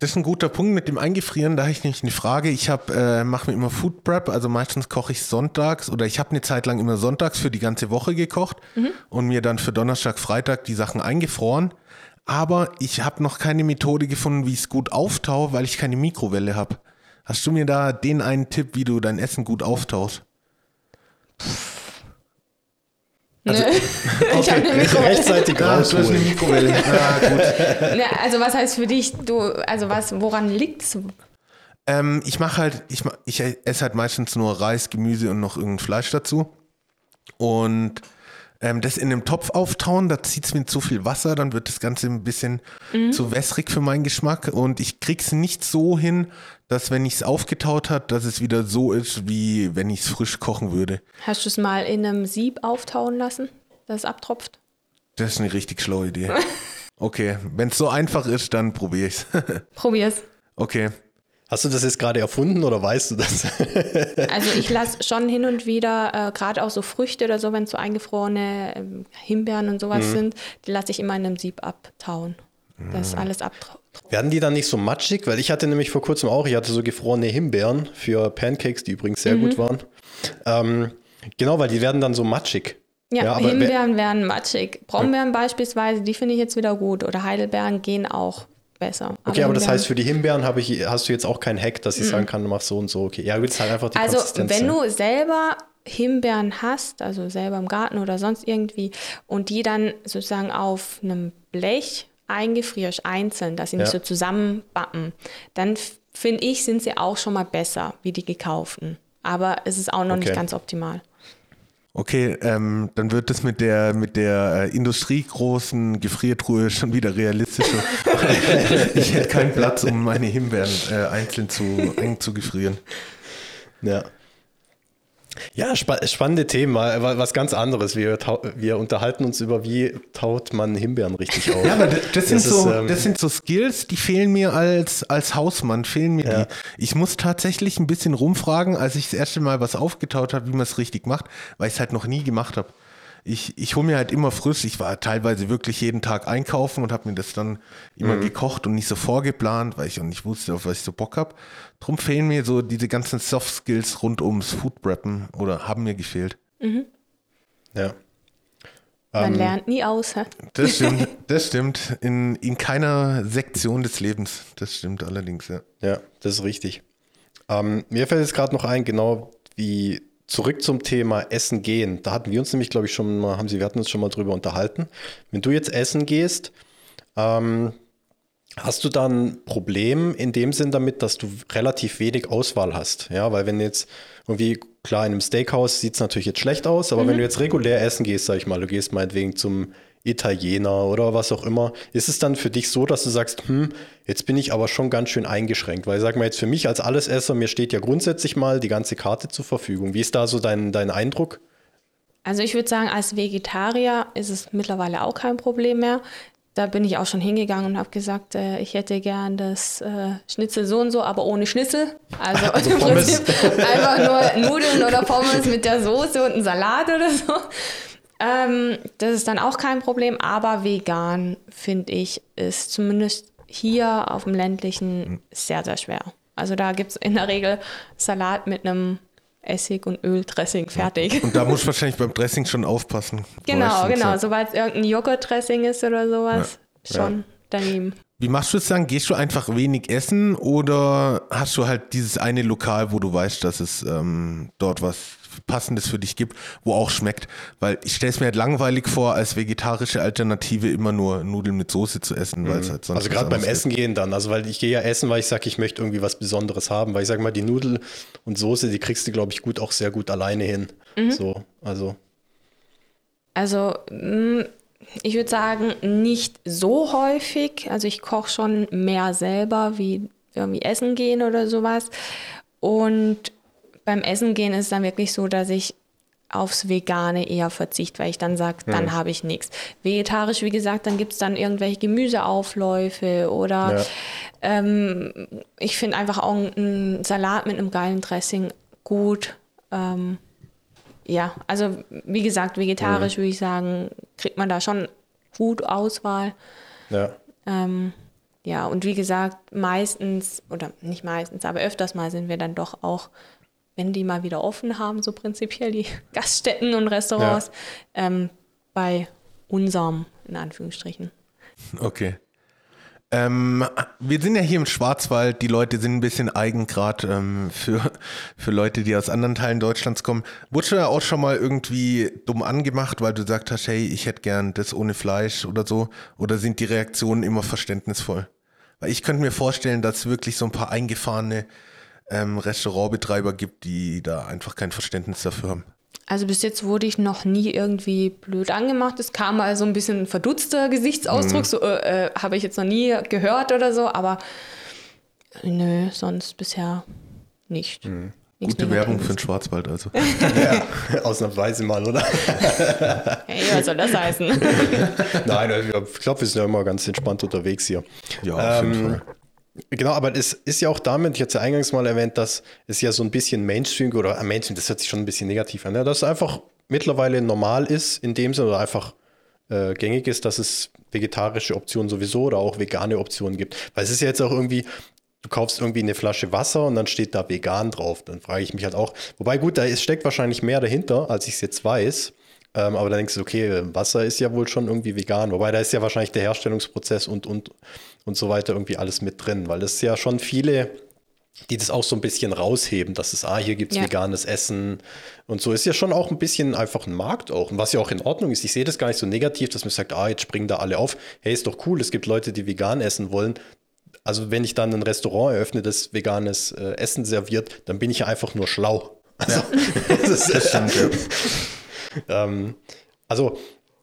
Das ist ein guter Punkt mit dem Eingefrieren. Da habe ich nämlich eine Frage. Ich äh, mache mir immer Food Prep, also meistens koche ich sonntags oder ich habe eine Zeit lang immer sonntags für die ganze Woche gekocht mhm. und mir dann für Donnerstag, Freitag die Sachen eingefroren. Aber ich habe noch keine Methode gefunden, wie ich es gut auftaue, weil ich keine Mikrowelle habe. Hast du mir da den einen Tipp, wie du dein Essen gut auftauchst? Also, okay, ich habe eine Mikrowelle. Rechtzeitig ah, du hast eine Mikrowelle. Ah, gut. Ja, also was heißt für dich, du, also was, woran liegt es? Ähm, ich mache halt, ich, ich esse halt meistens nur Reis, Gemüse und noch irgendein Fleisch dazu. Und ähm, das in einem Topf auftauen, da zieht es mir zu viel Wasser, dann wird das Ganze ein bisschen mhm. zu wässrig für meinen Geschmack. Und ich krieg's nicht so hin, dass wenn ich es aufgetaut hat, dass es wieder so ist, wie wenn ich es frisch kochen würde. Hast du es mal in einem Sieb auftauen lassen, dass es abtropft? Das ist eine richtig schlaue Idee. okay, wenn es so einfach ist, dann probiere ich es. Probier's. Okay. Hast du das jetzt gerade erfunden oder weißt du das? also ich lasse schon hin und wieder, äh, gerade auch so Früchte oder so, wenn es so eingefrorene äh, Himbeeren und sowas mhm. sind, die lasse ich immer in einem Sieb abtauen. Das mhm. alles abtropft. Werden die dann nicht so matschig? Weil ich hatte nämlich vor kurzem auch, ich hatte so gefrorene Himbeeren für Pancakes, die übrigens sehr mhm. gut waren. Ähm, genau, weil die werden dann so matschig. Ja, ja Himbeeren werden matschig. Brombeeren ja. beispielsweise, die finde ich jetzt wieder gut. Oder Heidelbeeren gehen auch besser. Okay, aber, aber das heißt, für die Himbeeren ich, hast du jetzt auch kein Hack, dass ich mhm. sagen kann, du machst so und so. Okay, ja, ist halt einfach die Also, Konsistenz wenn du selber Himbeeren hast, also selber im Garten oder sonst irgendwie, und die dann sozusagen auf einem Blech eingefrierst, einzeln, dass sie nicht ja. so zusammenbappen, dann finde ich, sind sie auch schon mal besser wie die gekauften. Aber es ist auch noch okay. nicht ganz optimal. Okay, ähm, dann wird es mit der mit der äh, industriegroßen Gefriertruhe schon wieder realistischer. ich hätte keinen Platz, um meine Himbeeren äh, einzeln zu eng zu gefrieren. Ja. Ja, spa spannende Themen, was ganz anderes. Wir, wir unterhalten uns über, wie taut man Himbeeren richtig auf. Ja, aber das, das sind, so, ist, ähm, das sind so Skills, die fehlen mir als, als Hausmann, fehlen mir ja. die. Ich muss tatsächlich ein bisschen rumfragen, als ich das erste Mal was aufgetaut habe, wie man es richtig macht, weil ich es halt noch nie gemacht habe ich, ich hole mir halt immer frisch. Ich war teilweise wirklich jeden Tag einkaufen und habe mir das dann immer mhm. gekocht und nicht so vorgeplant, weil ich auch nicht wusste, auf was ich so Bock habe. Drum fehlen mir so diese ganzen Soft Skills rund ums Food Preppen oder haben mir gefehlt. Mhm. Ja. Man ähm, lernt nie aus. Hä? Das stimmt, das stimmt. In, in keiner Sektion des Lebens. Das stimmt allerdings, ja. Ja, das ist richtig. Ähm, mir fällt jetzt gerade noch ein, genau wie zurück zum Thema Essen gehen. Da hatten wir uns nämlich, glaube ich, schon mal, haben Sie, wir hatten uns schon mal drüber unterhalten. Wenn du jetzt essen gehst, ähm, hast du dann ein Problem in dem Sinn damit, dass du relativ wenig Auswahl hast? Ja, weil wenn jetzt irgendwie, klar, in einem Steakhouse sieht es natürlich jetzt schlecht aus, aber mhm. wenn du jetzt regulär essen gehst, sag ich mal, du gehst meinetwegen zum Italiener oder was auch immer. Ist es dann für dich so, dass du sagst, hm, jetzt bin ich aber schon ganz schön eingeschränkt? Weil sag mal jetzt für mich als Allesesser, mir steht ja grundsätzlich mal die ganze Karte zur Verfügung. Wie ist da so dein, dein Eindruck? Also ich würde sagen, als Vegetarier ist es mittlerweile auch kein Problem mehr. Da bin ich auch schon hingegangen und habe gesagt, äh, ich hätte gern das äh, Schnitzel so und so, aber ohne Schnitzel. Also, also im Prinzip einfach nur Nudeln oder Pommes mit der Soße und einen Salat oder so. Ähm, das ist dann auch kein Problem, aber vegan, finde ich, ist zumindest hier auf dem ländlichen sehr, sehr schwer. Also da gibt es in der Regel Salat mit einem Essig und Öldressing fertig. Und da muss ich wahrscheinlich beim Dressing schon aufpassen. Genau, genau. Sobald es irgendein Joghurtdressing ist oder sowas, ja. schon ja. daneben. Wie machst du es dann? Gehst du einfach wenig essen oder hast du halt dieses eine Lokal, wo du weißt, dass es ähm, dort was Passendes für dich gibt, wo auch schmeckt? Weil ich stelle es mir halt langweilig vor, als vegetarische Alternative immer nur Nudeln mit Soße zu essen, weil es halt sonst Also gerade beim Essen gehen dann, also weil ich gehe ja essen, weil ich sage, ich möchte irgendwie was Besonderes haben, weil ich sage mal, die Nudel und Soße, die kriegst du, glaube ich, gut auch sehr gut alleine hin. So, also. Also mm, ich würde sagen, nicht so häufig. Also ich koche schon mehr selber, wie irgendwie essen gehen oder sowas. Und beim Essen gehen ist es dann wirklich so, dass ich aufs Vegane eher verzichte, weil ich dann sage, dann habe ich nichts. Vegetarisch, wie gesagt, dann gibt es dann irgendwelche Gemüseaufläufe oder Ja. ähm, ich finde einfach auch einen Salat mit einem geilen Dressing gut. Ähm, ja, also wie gesagt, vegetarisch würde ich sagen, kriegt man da schon gut Auswahl. Ja. Ähm, ja, und wie gesagt, meistens, oder nicht meistens, aber öfters mal sind wir dann doch auch, wenn die mal wieder offen haben, so prinzipiell die Gaststätten und Restaurants, ähm, bei unserem, in Anführungsstrichen. Okay. Ähm, wir sind ja hier im Schwarzwald, die Leute sind ein bisschen eigen gerade ähm, für, für Leute, die aus anderen Teilen Deutschlands kommen. Wurdest du da auch schon mal irgendwie dumm angemacht, weil du gesagt hast, hey, ich hätte gern das ohne Fleisch oder so? Oder sind die Reaktionen immer verständnisvoll? Weil ich könnte mir vorstellen, dass wirklich so ein paar eingefahrene ähm, Restaurantbetreiber gibt, die da einfach kein Verständnis dafür haben. Also bis jetzt wurde ich noch nie irgendwie blöd angemacht. Es kam mal so ein bisschen ein verdutzter Gesichtsausdruck, so äh, äh, habe ich jetzt noch nie gehört oder so, aber nö, sonst bisher nicht. Nichts Gute Werbung für den. Schwarzwald also. ja. Ausnahmsweise mal, oder? Hey, was soll das heißen? Nein, also ich glaube, wir sind ja immer ganz entspannt unterwegs hier. Ja, auf jeden Ähm, Fall. Genau, aber es ist ja auch damit, ich hatte ja eingangs mal erwähnt, dass es ja so ein bisschen Mainstream oder äh, Mainstream, das hört sich schon ein bisschen negativ an, ja, dass es einfach mittlerweile normal ist, in dem Sinne oder einfach äh, gängig ist, dass es vegetarische Optionen sowieso oder auch vegane Optionen gibt. Weil es ist ja jetzt auch irgendwie, du kaufst irgendwie eine Flasche Wasser und dann steht da vegan drauf. Dann frage ich mich halt auch, wobei gut, da ist, steckt wahrscheinlich mehr dahinter, als ich es jetzt weiß. Ähm, aber dann denkst du, okay, Wasser ist ja wohl schon irgendwie vegan. Wobei da ist ja wahrscheinlich der Herstellungsprozess und, und, und so weiter irgendwie alles mit drin. Weil es ja schon viele, die das auch so ein bisschen rausheben, dass es, ah, hier gibt es Ja. veganes Essen und so. Ist ja schon auch ein bisschen einfach ein Markt auch. Und was ja auch in Ordnung ist. Ich sehe das gar nicht so negativ, dass man sagt, ah, jetzt springen da alle auf. Hey, ist doch cool, es gibt Leute, die vegan essen wollen. Also wenn ich dann ein Restaurant eröffne, das veganes äh, Essen serviert, dann bin ich ja einfach nur schlau. Also, das ist, ähm, also,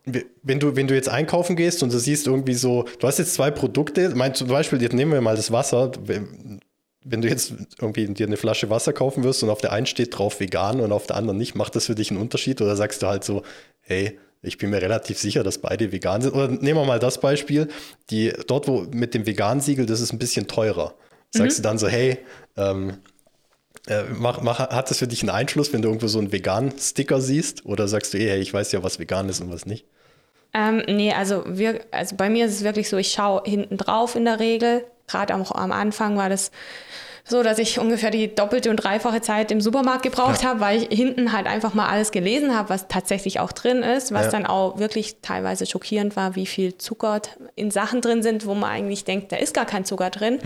wenn du, wenn du jetzt einkaufen gehst und du siehst irgendwie so, du hast jetzt zwei Produkte, mein, zum Beispiel, jetzt nehmen wir mal das Wasser, wenn wenn du jetzt irgendwie dir eine Flasche Wasser kaufen wirst und auf der einen steht drauf vegan und auf der anderen nicht, macht das für dich einen Unterschied oder sagst du halt so, hey, ich bin mir relativ sicher, dass beide vegan sind. Oder nehmen wir mal das Beispiel, die dort, wo mit dem Vegan-Siegel, das ist ein bisschen teurer. Sagst du dann so, hey, ähm, äh, mach, mach, hat das für dich einen Einfluss, wenn du irgendwo so einen Vegan-Sticker siehst? Oder sagst du, eh, hey, ich weiß ja, was vegan ist und was nicht? Ähm, nee, also, wir, also bei mir ist es wirklich so, ich schaue hinten drauf in der Regel. Gerade auch am Anfang war das so, dass ich ungefähr die doppelte und dreifache Zeit im Supermarkt gebraucht habe, weil ich hinten halt einfach mal alles gelesen habe, was tatsächlich auch drin ist, was Ja. dann auch wirklich teilweise schockierend war, wie viel Zucker in Sachen drin sind, wo man eigentlich denkt, da ist gar kein Zucker drin.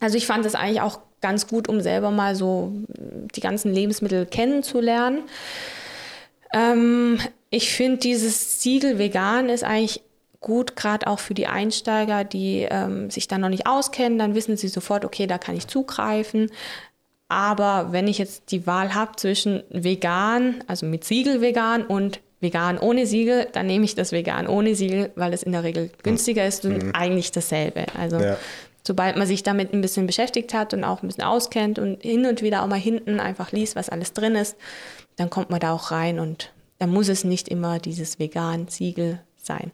Also ich fand das eigentlich auch ganz gut, um selber mal so die ganzen Lebensmittel kennenzulernen. Ähm, ich finde, dieses Siegel vegan ist eigentlich gut, gerade auch für die Einsteiger, die ähm, sich dann noch nicht auskennen. Dann wissen sie sofort, okay, da kann ich zugreifen. Aber wenn ich jetzt die Wahl habe zwischen vegan, also mit Siegel vegan und vegan ohne Siegel, dann nehme ich das vegan ohne Siegel, weil es in der Regel günstiger ist und eigentlich dasselbe. Also Ja. sobald man sich damit ein bisschen beschäftigt hat und auch ein bisschen auskennt und hin und wieder auch mal hinten einfach liest, was alles drin ist, dann kommt man da auch rein und dann muss es nicht immer dieses vegan Siegel sein.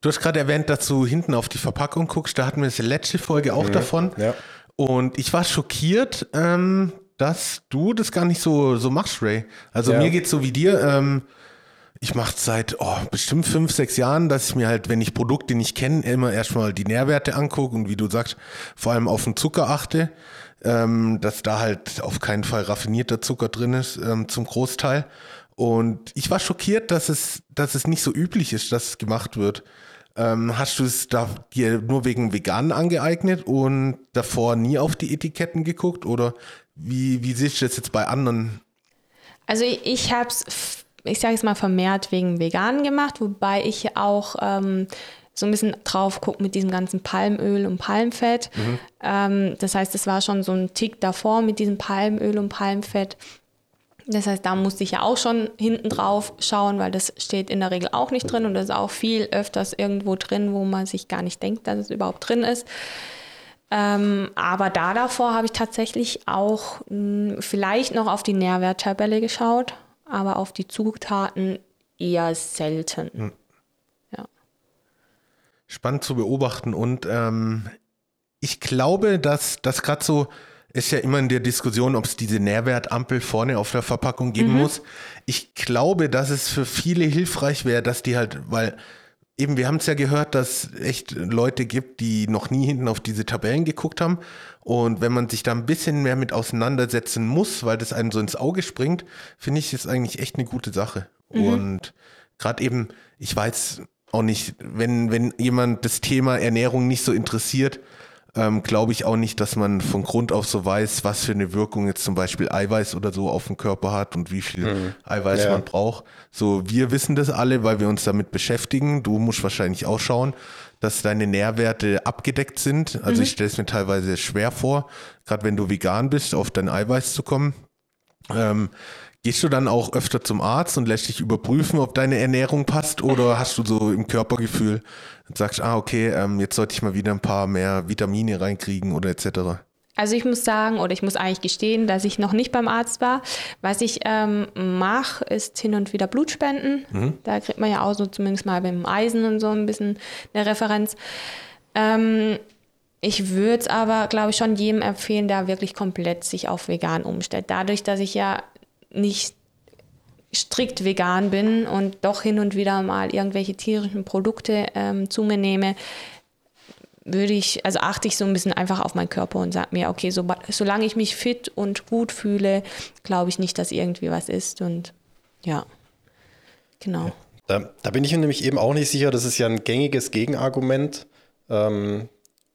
Du hast gerade erwähnt, dass du hinten auf die Verpackung guckst. Da hatten wir das letzte Folge auch davon. Ja. Und ich war schockiert, ähm, dass du das gar nicht so, so machst, Ray. Also Ja. mir geht's so wie dir. Ähm, ich mache seit oh, bestimmt fünf, sechs Jahren, dass ich mir halt, wenn ich Produkte nicht kenne, immer erstmal die Nährwerte angucke und wie du sagst, vor allem auf den Zucker achte, ähm, dass da halt auf keinen Fall raffinierter Zucker drin ist, ähm, zum Großteil. Und ich war schockiert, dass es, dass es nicht so üblich ist, dass es gemacht wird. Ähm, hast du es da dir nur wegen Veganen angeeignet und davor nie auf die Etiketten geguckt? Oder wie, wie siehst du das jetzt bei anderen? Also ich, ich habe es, ich sage es mal, vermehrt wegen Veganen gemacht, wobei ich auch ähm, so ein bisschen drauf gucke mit diesem ganzen Palmöl und Palmfett. Mhm. Ähm, das heißt, es war schon so ein Tick davor mit diesem Palmöl und Palmfett. Das heißt, da musste ich ja auch schon hinten drauf schauen, weil das steht in der Regel auch nicht drin und das ist auch viel öfters irgendwo drin, wo man sich gar nicht denkt, dass es überhaupt drin ist. Ähm, aber da davor habe ich tatsächlich auch mh, hm, vielleicht noch auf die Nährwerttabelle geschaut, aber auf die Zutaten eher selten. Mhm. Ja. Spannend zu beobachten und ähm, ich glaube, dass das gerade so ist ja immer in der Diskussion, ob es diese Nährwertampel vorne auf der Verpackung geben mhm. muss. Ich glaube, dass es für viele hilfreich wäre, dass die halt, weil eben, wir haben es ja gehört, dass echt Leute gibt, die noch nie hinten auf diese Tabellen geguckt haben. Und wenn man sich da ein bisschen mehr mit auseinandersetzen muss, weil das einem so ins Auge springt, finde ich, ist eigentlich echt eine gute Sache. Mhm. Und gerade eben, ich weiß auch nicht, wenn, wenn jemand das Thema Ernährung nicht so interessiert, ähm, glaube ich auch nicht, dass man von Grund auf so weiß, was für eine Wirkung jetzt zum Beispiel Eiweiß oder so auf den Körper hat und wie viel mhm. Eiweiß ja. man braucht. So, wir wissen das alle, weil wir uns damit beschäftigen. Du musst wahrscheinlich auch schauen, dass deine Nährwerte abgedeckt sind. Also mhm. ich stelle es mir teilweise schwer vor, gerade wenn du vegan bist, auf dein Eiweiß zu kommen. Ähm, Gehst du dann auch öfter zum Arzt und lässt dich überprüfen, ob deine Ernährung passt oder hast du so im Körpergefühl und sagst, ah, okay, ähm, jetzt sollte ich mal wieder ein paar mehr Vitamine reinkriegen oder etc.? Also ich muss sagen, oder ich muss eigentlich gestehen, dass ich noch nicht beim Arzt war. Was ich ähm, mache, ist hin und wieder Blutspenden. Mhm. Da kriegt man ja auch so zumindest mal beim Eisen und so ein bisschen eine Referenz. Ähm, ich würde es aber, glaube ich, schon jedem empfehlen, der wirklich komplett sich auf vegan umstellt. Dadurch, dass ich ja nicht strikt vegan bin und doch hin und wieder mal irgendwelche tierischen Produkte ähm, zu mir nehme, würde ich, also achte ich so ein bisschen einfach auf meinen Körper und sage mir, okay, so, solange ich mich fit und gut fühle, glaube ich nicht, dass irgendwie was ist. Und ja, genau. Da, da, bin ich mir nämlich eben auch nicht sicher, das ist ja ein gängiges Gegenargument ähm,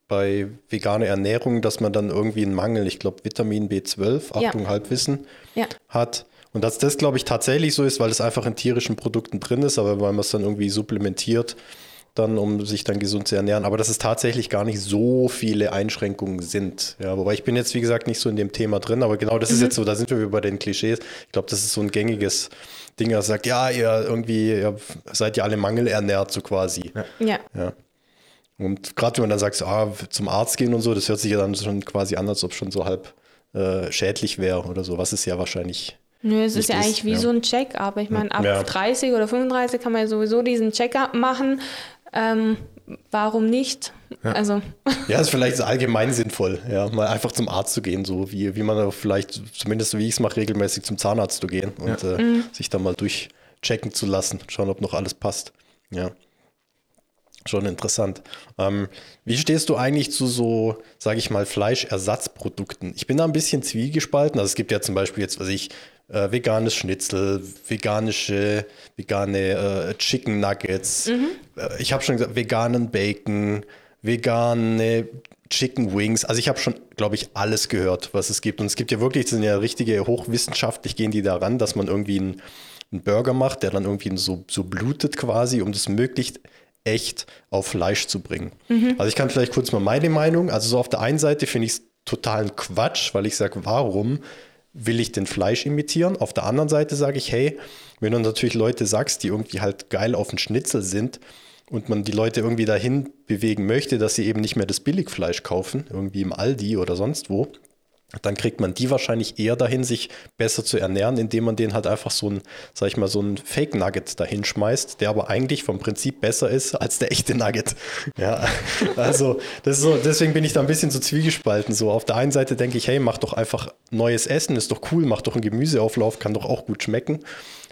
bei veganer Ernährung, dass man dann irgendwie einen Mangel, ich glaube Vitamin B12, Achtung, ja. Halbwissen, ja. hat. Und dass das, glaube ich, tatsächlich so ist, weil es einfach in tierischen Produkten drin ist, aber weil man es dann irgendwie supplementiert, dann, um sich dann gesund zu ernähren. Aber dass es tatsächlich gar nicht so viele Einschränkungen sind. Ja, wobei ich bin jetzt, wie gesagt, nicht so in dem Thema drin, aber genau das mhm. ist jetzt so, da sind wir bei den Klischees. Ich glaube, das ist so ein gängiges Ding, das sagt, ja, ihr irgendwie, ihr seid ja alle mangelernährt, so quasi. Ja. ja. Und gerade wenn man dann sagt, ah, zum Arzt gehen und so, das hört sich ja dann schon quasi an, als ob es schon so halb äh, schädlich wäre oder so, was es ja wahrscheinlich Nö, es ist ja eigentlich wie ja. so ein Check-up. Ich meine, ab ja. 30 oder 35 kann man ja sowieso diesen Check-up machen. Ähm, warum nicht? Ja. Also. Ja, ist vielleicht allgemein sinnvoll, ja, mal einfach zum Arzt zu gehen, so wie, wie man vielleicht, zumindest wie ich es mache, regelmäßig zum Zahnarzt zu gehen und äh, mhm. sich dann mal durchchecken zu lassen, schauen, ob noch alles passt. Ja. Schon interessant. Ähm, wie stehst du eigentlich zu so, sage ich mal, Fleischersatzprodukten? Ich bin da ein bisschen zwiegespalten. Also es gibt ja zum Beispiel jetzt, was ich, äh, veganes Schnitzel, veganische, vegane äh, Chicken Nuggets. Mhm. Äh, ich habe schon gesagt, veganen Bacon, vegane Chicken Wings. Also ich habe schon, glaube ich, alles gehört, was es gibt. Und es gibt ja wirklich, das sind ja richtige hochwissenschaftlich gehen die daran, dass man irgendwie einen, einen Burger macht, der dann irgendwie so, so blutet quasi, um das möglichst echt auf Fleisch zu bringen. Mhm. Also ich kann vielleicht kurz mal meine Meinung. Also so auf der einen Seite finde ich es totalen Quatsch, weil ich sage, warum will ich den Fleisch imitieren? Auf der anderen Seite sage ich, hey, wenn du natürlich Leute sagst, die irgendwie halt geil auf den Schnitzel sind und man die Leute irgendwie dahin bewegen möchte, dass sie eben nicht mehr das Billigfleisch kaufen, irgendwie im Aldi oder sonst wo, dann kriegt man die wahrscheinlich eher dahin, sich besser zu ernähren, indem man denen halt einfach so ein, sag ich mal, so ein Fake Nugget dahin schmeißt, der aber eigentlich vom Prinzip besser ist als der echte Nugget. Ja, also das ist so, deswegen bin ich da ein bisschen so zwiegespalten. So auf der einen Seite denke ich, hey, mach doch einfach neues Essen, ist doch cool, mach doch einen Gemüseauflauf, kann doch auch gut schmecken.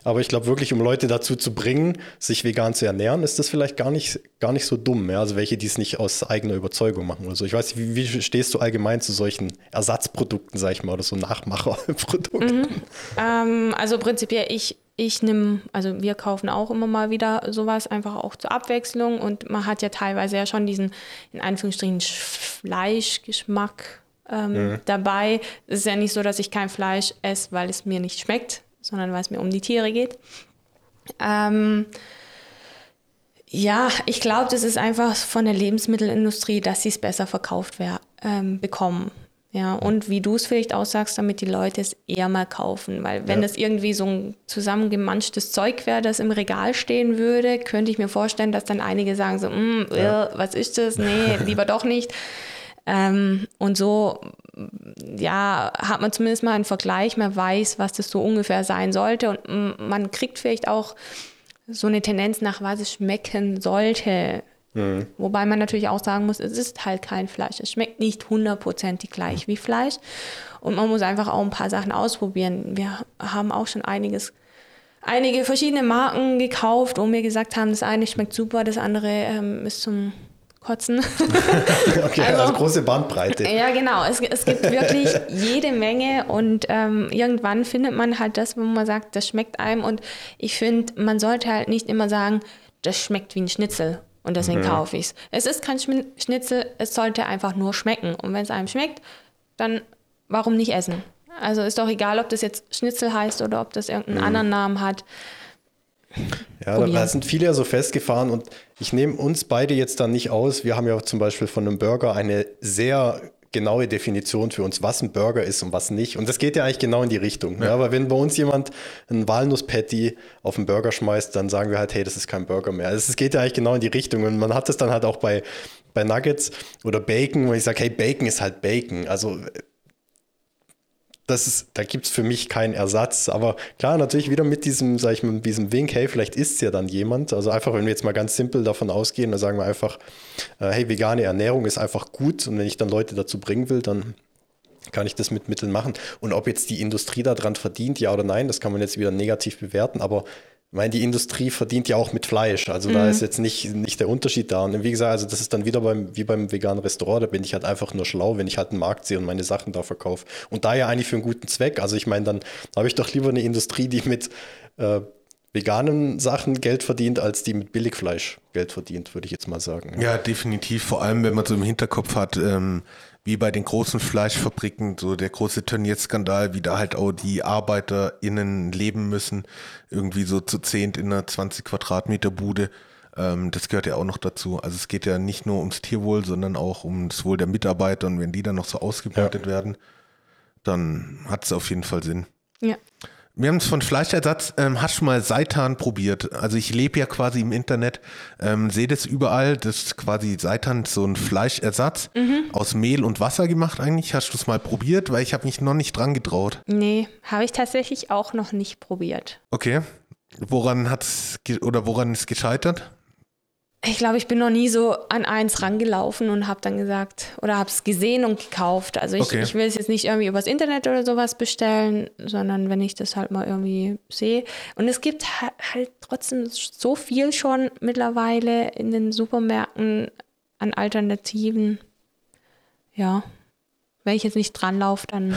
Aber ich glaube wirklich, um Leute dazu zu bringen, sich vegan zu ernähren, ist das vielleicht gar nicht, gar nicht so dumm. Ja? Also welche, die es nicht aus eigener Überzeugung machen oder so. Ich weiß nicht, wie, wie stehst du allgemein zu solchen Ersatzprodukten, sag ich mal, oder so Nachmacherprodukten? Mhm. Ähm, also prinzipiell, ich, ich nehme, also wir kaufen auch immer mal wieder sowas, einfach auch zur Abwechslung. Und man hat ja teilweise ja schon diesen, in Anführungsstrichen, Fleischgeschmack ähm, mhm. dabei. Es ist ja nicht so, dass ich kein Fleisch esse, weil es mir nicht schmeckt, sondern weil es mir um die Tiere geht. Ähm, ja, ich glaube, das ist einfach von der Lebensmittelindustrie, dass sie es besser verkauft ähm, bekommen. Ja, und wie du es vielleicht aussagst, damit die Leute es eher mal kaufen. Weil wenn ja. das irgendwie so ein zusammengemanschtes Zeug wäre, das im Regal stehen würde, könnte ich mir vorstellen, dass dann einige sagen so, mm, ja. äh, was ist das? Nee, lieber doch nicht. Ähm, und so, ja, hat man zumindest mal einen Vergleich, man weiß, was das so ungefähr sein sollte. Und man kriegt vielleicht auch so eine Tendenz nach, was es schmecken sollte. Mhm. Wobei man natürlich auch sagen muss, es ist halt kein Fleisch. Es schmeckt nicht hundertprozentig gleich wie Fleisch. Und man muss einfach auch ein paar Sachen ausprobieren. Wir haben auch schon einiges, einige verschiedene Marken gekauft, wo wir gesagt haben, das eine schmeckt super, das andere ähm, ist zum Kotzen. okay, also, also, große Bandbreite. Ja, genau. Es, es gibt wirklich jede Menge und ähm, irgendwann findet man halt das, wo man sagt, das schmeckt einem. Und ich finde, man sollte halt nicht immer sagen, das schmeckt wie ein Schnitzel und deswegen mhm. kaufe ich es. Es ist kein Schnitzel, es sollte einfach nur schmecken. Und wenn es einem schmeckt, dann warum nicht essen? Also ist doch egal, ob das jetzt Schnitzel heißt oder ob das irgendeinen mhm. anderen Namen hat. Ja, Probieren. da sind viele ja so festgefahren und ich nehme uns beide jetzt dann nicht aus. Wir haben ja zum Beispiel von einem Burger eine sehr genaue Definition für uns, was ein Burger ist und was nicht. Und das geht ja eigentlich genau in die Richtung. Ja. ja aber wenn bei uns jemand ein Walnuss-Patty auf einen Burger schmeißt, dann sagen wir halt, hey, das ist kein Burger mehr. Also es geht ja eigentlich genau in die Richtung. Und man hat das dann halt auch bei, bei Nuggets oder Bacon, wo ich sage, hey, Bacon ist halt Bacon. Also das ist, da gibt es für mich keinen Ersatz. Aber klar, natürlich wieder mit diesem, sag ich mal, mit diesem Wink, hey, vielleicht es ja dann jemand. Also einfach, wenn wir jetzt mal ganz simpel davon ausgehen, dann sagen wir einfach, äh, hey, vegane Ernährung ist einfach gut und wenn ich dann Leute dazu bringen will, dann kann ich das mit Mitteln machen. Und ob jetzt die Industrie daran verdient, ja oder nein, das kann man jetzt wieder negativ bewerten, aber ich meine, die Industrie verdient ja auch mit Fleisch. Also mhm. da ist jetzt nicht, nicht der Unterschied da. Und wie gesagt, also das ist dann wieder beim, wie beim veganen Restaurant, da bin ich halt einfach nur schlau, wenn ich halt einen Markt sehe und meine Sachen da verkaufe. Und da ja eigentlich für einen guten Zweck. Also ich meine, dann habe ich doch lieber eine Industrie, die mit äh, veganen Sachen Geld verdient, als die mit Billigfleisch Geld verdient, würde ich jetzt mal sagen. Ja, definitiv. Vor allem, wenn man so im Hinterkopf hat, ähm, wie bei den großen Fleischfabriken, so der große Tönnies-Skandal, wie da halt auch die ArbeiterInnen leben müssen, irgendwie so zu zehnt in einer 20 Quadratmeter Bude. Ähm, das gehört ja auch noch dazu. Also es geht ja nicht nur ums Tierwohl, sondern auch um das Wohl der Mitarbeiter und wenn die dann noch so ausgebeutet ja. werden, dann hat es auf jeden Fall Sinn. Ja. Wir haben es von Fleischersatz. Ähm, hast du mal Seitan probiert? Also ich lebe ja quasi im Internet, ähm, sehe das überall. Das ist quasi Seitan so ein Fleischersatz mhm. aus Mehl und Wasser gemacht eigentlich. Hast du es mal probiert? Weil ich habe mich noch nicht dran getraut. Nee, habe ich tatsächlich auch noch nicht probiert. Okay. Woran hat's oder woran ist gescheitert? Ich glaube, ich bin noch nie so an eins rangelaufen und habe dann gesagt oder habe es gesehen und gekauft. Also ich, okay. ich will es jetzt nicht irgendwie übers Internet oder sowas bestellen, sondern wenn ich das halt mal irgendwie sehe. Und es gibt halt trotzdem so viel schon mittlerweile in den Supermärkten an Alternativen. Ja, wenn ich jetzt nicht dran laufe, dann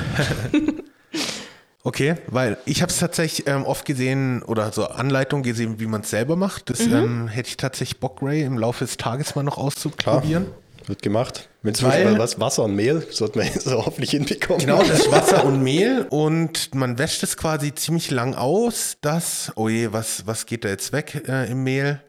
Okay, weil ich habe es tatsächlich ähm, oft gesehen oder so Anleitungen gesehen, wie man es selber macht. Das mhm. ähm, hätte ich tatsächlich Bock, Ray, im Laufe des Tages mal noch auszuprobieren. Klar, wird gemacht. Mit weil, was Wasser und Mehl sollte man jetzt hoffentlich hinbekommen. Genau, das ist Wasser und Mehl und man wäscht es quasi ziemlich lang aus. Das, oh je, was, was geht da jetzt weg äh, im Mehl?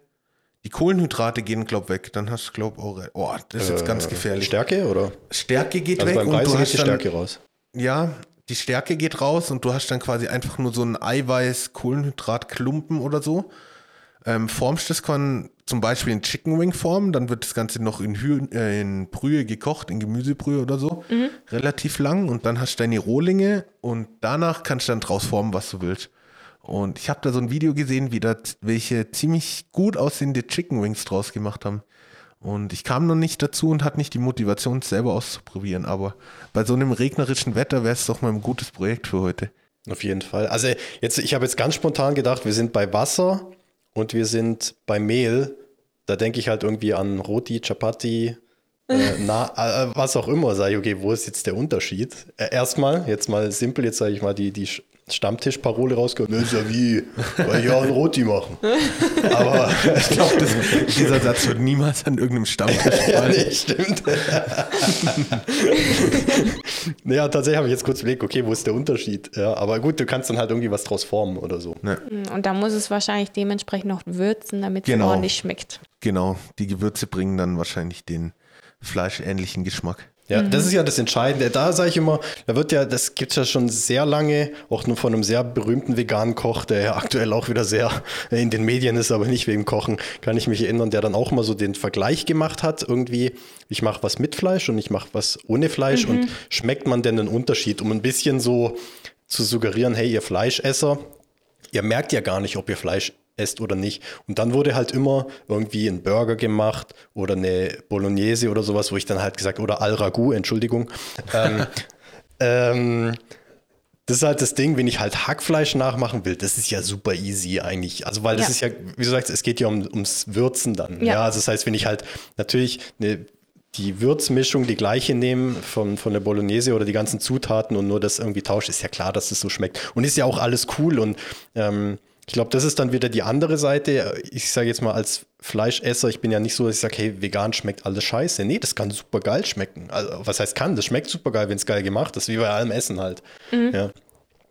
Die Kohlenhydrate gehen, glaub weg. Dann hast du, glaub oh, oh, das ist jetzt äh, ganz gefährlich. Stärke oder? Stärke geht also weg. Beim Reis und du hast die Stärke raus. Ja, die Stärke geht raus und du hast dann quasi einfach nur so einen Eiweiß-Kohlenhydrat-Klumpen oder so. Ähm, formst das kann zum Beispiel in Chicken Wing Form, dann wird das Ganze noch in, Hü äh, in Brühe gekocht, in Gemüsebrühe oder so, mhm. relativ lang und dann hast du deine Rohlinge und danach kannst du dann draus formen, was du willst. Und ich habe da so ein Video gesehen, wie da welche ziemlich gut aussehende Chicken Wings draus gemacht haben. Und ich kam noch nicht dazu und hatte nicht die Motivation, es selber auszuprobieren. Aber bei so einem regnerischen Wetter wäre es doch mal ein gutes Projekt für heute. Auf jeden Fall. Also jetzt, ich habe jetzt ganz spontan gedacht, wir sind bei Wasser und wir sind bei Mehl. Da denke ich halt irgendwie an Roti, Chapati, äh, na, äh, was auch immer. Sage ich, okay, wo ist jetzt der Unterschied? Äh, erstmal, jetzt mal simpel, jetzt sage ich mal die, die Stammtischparole rausgehört. Ne, ist ja wie, weil ich auch ein Roti machen. Aber Ich glaube, dieser Satz wird niemals an irgendeinem Stammtisch ja, fallen. nee, stimmt. naja, tatsächlich habe ich jetzt kurz überlegt, okay, wo ist der Unterschied? Ja, aber gut, du kannst dann halt irgendwie was draus formen oder so. Ne, Und da muss es wahrscheinlich dementsprechend noch würzen, damit es Genau. ordentlich schmeckt. genau, die Gewürze bringen dann wahrscheinlich den fleischähnlichen Geschmack. Ja, das ist ja das Entscheidende. Da sage ich immer, da wird ja, das gibt es ja schon sehr lange, auch nur von einem sehr berühmten veganen Koch, der ja aktuell auch wieder sehr in den Medien ist, aber nicht wegen Kochen, kann ich mich erinnern, der dann auch mal so den Vergleich gemacht hat, irgendwie, ich mache was mit Fleisch und ich mache was ohne Fleisch. Und schmeckt man denn einen Unterschied, um ein bisschen so zu suggerieren, hey, ihr Fleischesser, ihr merkt ja gar nicht, ob ihr Fleisch esst oder nicht. Und dann wurde halt immer irgendwie ein Burger gemacht oder eine Bolognese oder sowas, wo ich dann halt gesagt, oder Al Ragout, Entschuldigung. ähm, ähm, das ist halt das Ding, wenn ich halt Hackfleisch nachmachen will, das ist ja super easy eigentlich. Also, weil das Ja. ist ja, wie du sagst, es geht ja um, ums Würzen dann. Ja. Ja. also das heißt, wenn ich halt natürlich eine, die Würzmischung die gleiche nehme von, von der Bolognese oder die ganzen Zutaten und nur das irgendwie tausche, ist ja klar, dass das so schmeckt. Und ist ja auch alles cool und ähm, ich glaube, das ist dann wieder die andere Seite. Ich sage jetzt mal als Fleischesser, ich bin ja nicht so, dass ich sage, hey, vegan schmeckt alles scheiße. Nee, das kann super geil schmecken. Also, was heißt kann? Das schmeckt super geil, wenn es geil gemacht ist, wie bei allem Essen halt. Ja.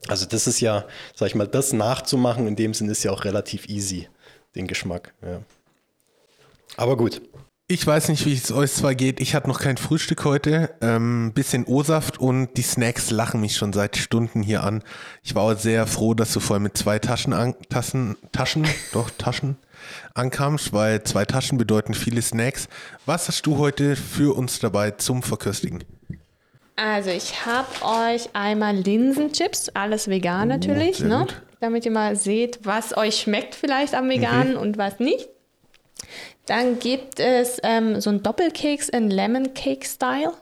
Also das ist ja, sag ich mal, das nachzumachen in dem Sinn ist ja auch relativ easy, den Geschmack. Ja. Aber gut. Ich weiß nicht, wie es euch zwei geht. Ich hatte noch kein Frühstück heute. Ähm, bisschen O-Saft und die Snacks lachen mich schon seit Stunden hier an. Ich war auch sehr froh, dass du vorher mit zwei Taschen, an, Tassen, Taschen, doch Taschen ankamst, weil zwei Taschen bedeuten viele Snacks. Was hast du heute für uns dabei zum Verköstigen? Also ich habe euch einmal Linsenchips, alles vegan natürlich, sehr ne? damit ihr mal seht, was euch schmeckt vielleicht am Veganen und was nicht. Dann gibt es ähm, so einen Doppelkeks in Lemon Cake Style.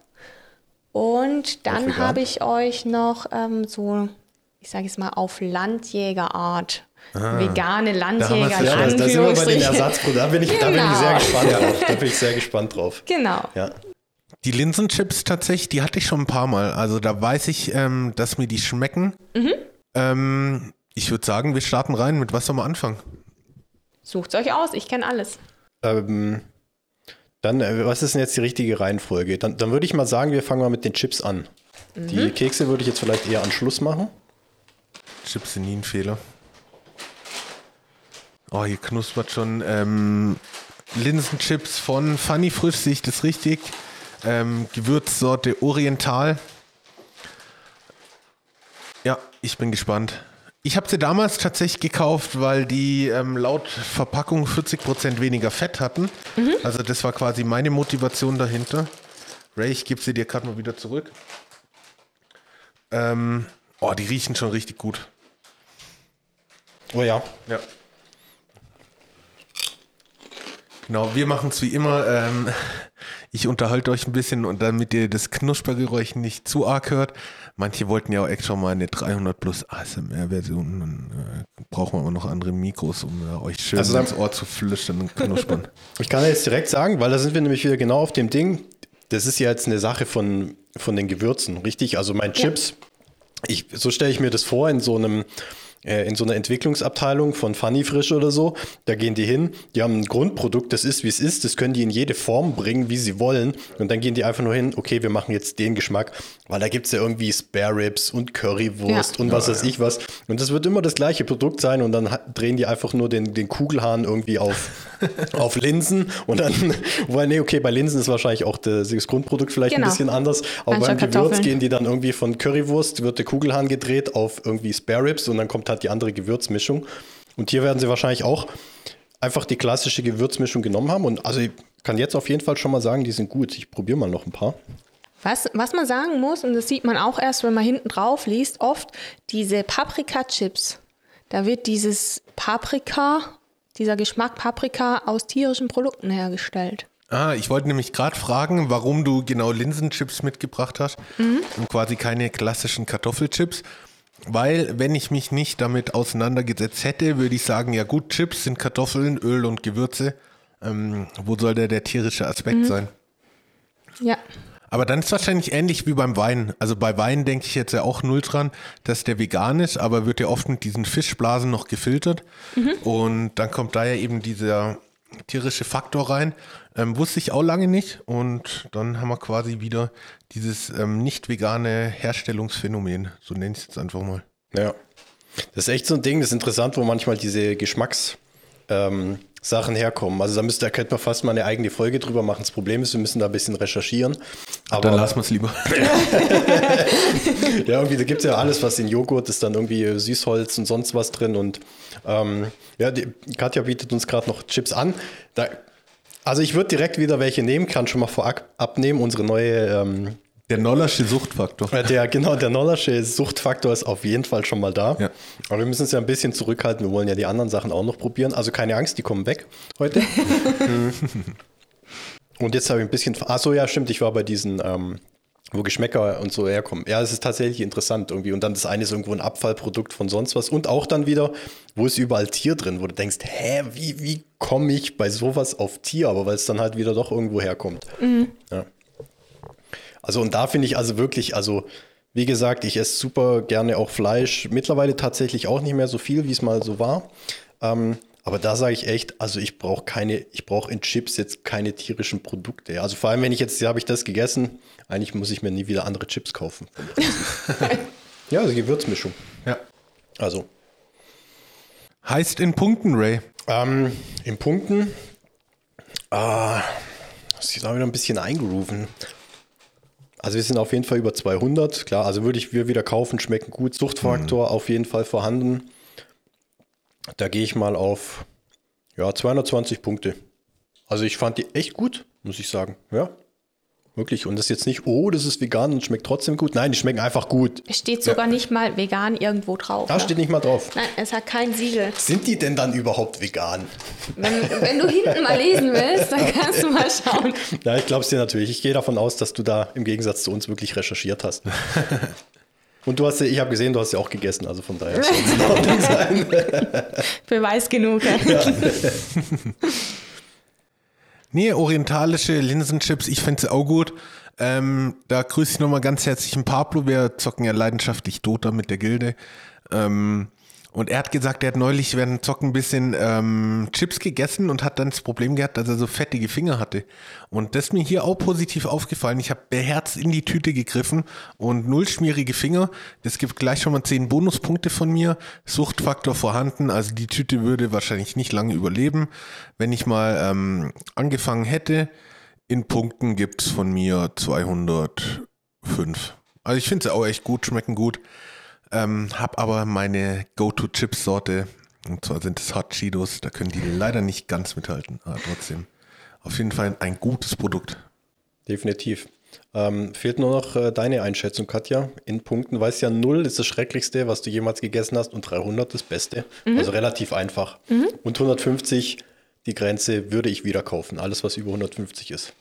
Und dann habe ich euch noch ähm, so, ich sage jetzt mal, auf Landjägerart. Vegane Landjäger. ja, das, da sind wir bei den. Ersatzprodukten. Da bin ich, da bin ich Genau. sehr gespannt drauf. Da bin ich sehr gespannt drauf. Genau. Ja. Die Linsenchips tatsächlich, die hatte ich schon ein paar Mal. Also da weiß ich, ähm, dass mir die schmecken. Ähm, ich würde sagen, wir starten rein. Mit was sollen wir anfangen? Sucht euch aus, ich kenne alles. Ähm, dann, äh, was ist denn jetzt die richtige Reihenfolge? Dann, dann würde ich mal sagen, wir fangen mal mit den Chips an. Die Kekse würde ich jetzt vielleicht eher an Schluss machen. Chips sind nie ein Fehler. Oh, hier knuspert schon ähm, Linsenchips von Funny Frisch, sehe ich das richtig? Ähm, Gewürzsorte Oriental. Ja, ich bin gespannt. Ich habe sie damals tatsächlich gekauft, weil die ähm, laut Verpackung 40% weniger Fett hatten. Also das war quasi meine Motivation dahinter. Ray, ich gebe sie dir gerade mal wieder zurück. Ähm, oh, die riechen schon richtig gut. Oh ja. Ja. Genau, wir machen es wie immer. Ähm, ich unterhalte euch ein bisschen und damit ihr das Knuspergeräusch nicht zu arg hört. Manche wollten ja auch extra mal eine 300 plus ASMR-Version. Dann äh, brauchen wir aber noch andere Mikros, um äh, euch schön Also ins Ohr zu flüstern und knuspern. Ich kann jetzt direkt sagen, weil da sind wir nämlich wieder genau auf dem Ding. Das ist ja jetzt eine Sache von, von den Gewürzen, richtig? Also mein Chips, ich, so stelle ich mir das vor in so einem in so einer Entwicklungsabteilung von Funny Frisch oder so, da gehen die hin, die haben ein Grundprodukt, das ist wie es ist, das können die in jede Form bringen, wie sie wollen und dann gehen die einfach nur hin, okay, wir machen jetzt den Geschmack, weil da gibt es ja irgendwie Spare Ribs und Currywurst Ja. und was weiß ich was und das wird immer das gleiche Produkt sein und dann drehen die einfach nur den, den Kugelhahn irgendwie auf, auf Linsen und dann, weil nee, okay, bei Linsen ist wahrscheinlich auch das, das Grundprodukt vielleicht Genau. ein bisschen anders, aber beim Gewürz gehen die dann irgendwie von Currywurst, wird der Kugelhahn gedreht auf irgendwie Spare Ribs und dann kommt halt die andere Gewürzmischung. Und hier werden sie wahrscheinlich auch einfach die klassische Gewürzmischung genommen haben. Und also ich kann jetzt auf jeden Fall schon mal sagen, die sind gut. Ich probiere mal noch ein paar. Was, was man sagen muss, und das sieht man auch erst, wenn man hinten drauf liest, oft diese Paprika-Chips. Da wird dieses Paprika, dieser Geschmack Paprika aus tierischen Produkten hergestellt. Ah, ich wollte nämlich gerade fragen, warum du genau Linsenchips mitgebracht hast und quasi keine klassischen Kartoffelchips. Weil, wenn ich mich nicht damit auseinandergesetzt hätte, würde ich sagen, ja gut, Chips sind Kartoffeln, Öl und Gewürze. Ähm, wo soll der, der tierische Aspekt sein? Ja. Aber dann ist es wahrscheinlich ähnlich wie beim Wein. Also bei Wein denke ich jetzt ja auch null dran, dass der vegan ist, aber wird ja oft mit diesen Fischblasen noch gefiltert. Und dann kommt da ja eben dieser tierische Faktor rein. Ähm, wusste ich auch lange nicht. Und dann haben wir quasi wieder dieses ähm, nicht vegane Herstellungsphänomen. So nenne ich es jetzt einfach mal. Ja. Das ist echt so ein Ding, das ist interessant, wo manchmal diese Geschmacks. Ähm, Sachen herkommen. Also da müsste, da könnte man fast mal eine eigene Folge drüber machen. Das Problem ist, wir müssen da ein bisschen recherchieren. Aber dann lassen wir es lieber. ja, irgendwie, da gibt es ja alles, was in Joghurt ist, dann irgendwie Süßholz und sonst was drin. Und ähm, ja, die, Katja bietet uns gerade noch Chips an. Da, also ich würde direkt wieder welche nehmen, kann schon mal vorab abnehmen. Unsere neue ähm, der Nollersche Suchtfaktor. Der, genau, der Nollersche Suchtfaktor ist auf jeden Fall schon mal da. Ja. Aber wir müssen es ja ein bisschen zurückhalten. Wir wollen ja die anderen Sachen auch noch probieren. Also keine Angst, die kommen weg heute. und jetzt habe ich ein bisschen. Achso, ja, stimmt. Ich war bei diesen, ähm, wo Geschmäcker und so herkommen. Ja, es ist tatsächlich interessant irgendwie. Und dann das eine ist irgendwo ein Abfallprodukt von sonst was. Und auch dann wieder, wo ist überall Tier drin, wo du denkst, hä, wie, wie komme ich bei sowas auf Tier? Aber weil es dann halt wieder doch irgendwo herkommt. Mhm. Ja. Also und da finde ich also wirklich, also wie gesagt, ich esse super gerne auch Fleisch. Mittlerweile tatsächlich auch nicht mehr so viel, wie es mal so war. Ähm, aber da sage ich echt, also ich brauche keine, ich brauche in Chips jetzt keine tierischen Produkte. Also vor allem, wenn ich jetzt, habe ich das gegessen, eigentlich muss ich mir nie wieder andere Chips kaufen. ja, also Gewürzmischung. Ja. Also. Heißt in Punkten, Ray? Ähm, in Punkten, ah, muss ich da wieder ein bisschen eingerufen. Also wir sind auf jeden Fall über 200, klar. Also würde ich wir wieder kaufen, schmecken gut. Suchtfaktor mhm. auf jeden Fall vorhanden. Da gehe ich mal auf ja, 220 Punkte. Also ich fand die echt gut, muss ich sagen. Ja. Wirklich. Und das ist jetzt nicht, oh, das ist vegan und schmeckt trotzdem gut. Nein, die schmecken einfach gut. Es steht sogar ja. nicht mal vegan irgendwo drauf. Da ne? steht nicht mal drauf. Nein, es hat kein Siegel. Sind die denn dann überhaupt vegan? Wenn, wenn du hinten mal lesen willst, dann kannst du mal schauen. Ja, ich glaube es dir natürlich. Ich gehe davon aus, dass du da im Gegensatz zu uns wirklich recherchiert hast. Und du hast ja, ich habe gesehen, du hast ja auch gegessen, also von daher soll es in Ordnung sein. Beweis genug. Ja. Nee, orientalische Linsenchips, ich finde sie auch gut. Ähm, da grüße ich nochmal ganz herzlich den Pablo. Wir zocken ja leidenschaftlich Dota mit der Gilde. Ähm, und er hat gesagt, er hat neulich während Zocken ein bisschen ähm, Chips gegessen und hat dann das Problem gehabt, dass er so fettige Finger hatte. Und das ist mir hier auch positiv aufgefallen. Ich habe beherzt in die Tüte gegriffen und null schmierige Finger. Das gibt gleich schon mal zehn Bonuspunkte von mir. Suchtfaktor vorhanden. Also die Tüte würde wahrscheinlich nicht lange überleben. Wenn ich mal ähm, angefangen hätte, in Punkten gibt es von mir 205. Also ich finde sie auch echt gut, schmecken gut. Ähm, hab aber meine Go-To-Chips-Sorte, und zwar sind es Hot Cheetos, da können die leider nicht ganz mithalten, aber trotzdem auf jeden Fall ein gutes Produkt. Definitiv. Ähm, fehlt nur noch äh, deine Einschätzung, Katja. In Punkten weiß ja 0 ist das Schrecklichste, was du jemals gegessen hast, und 300 das Beste. Mhm. Also relativ einfach. Mhm. Und 150, die Grenze, würde ich wieder kaufen. Alles, was über 150 ist.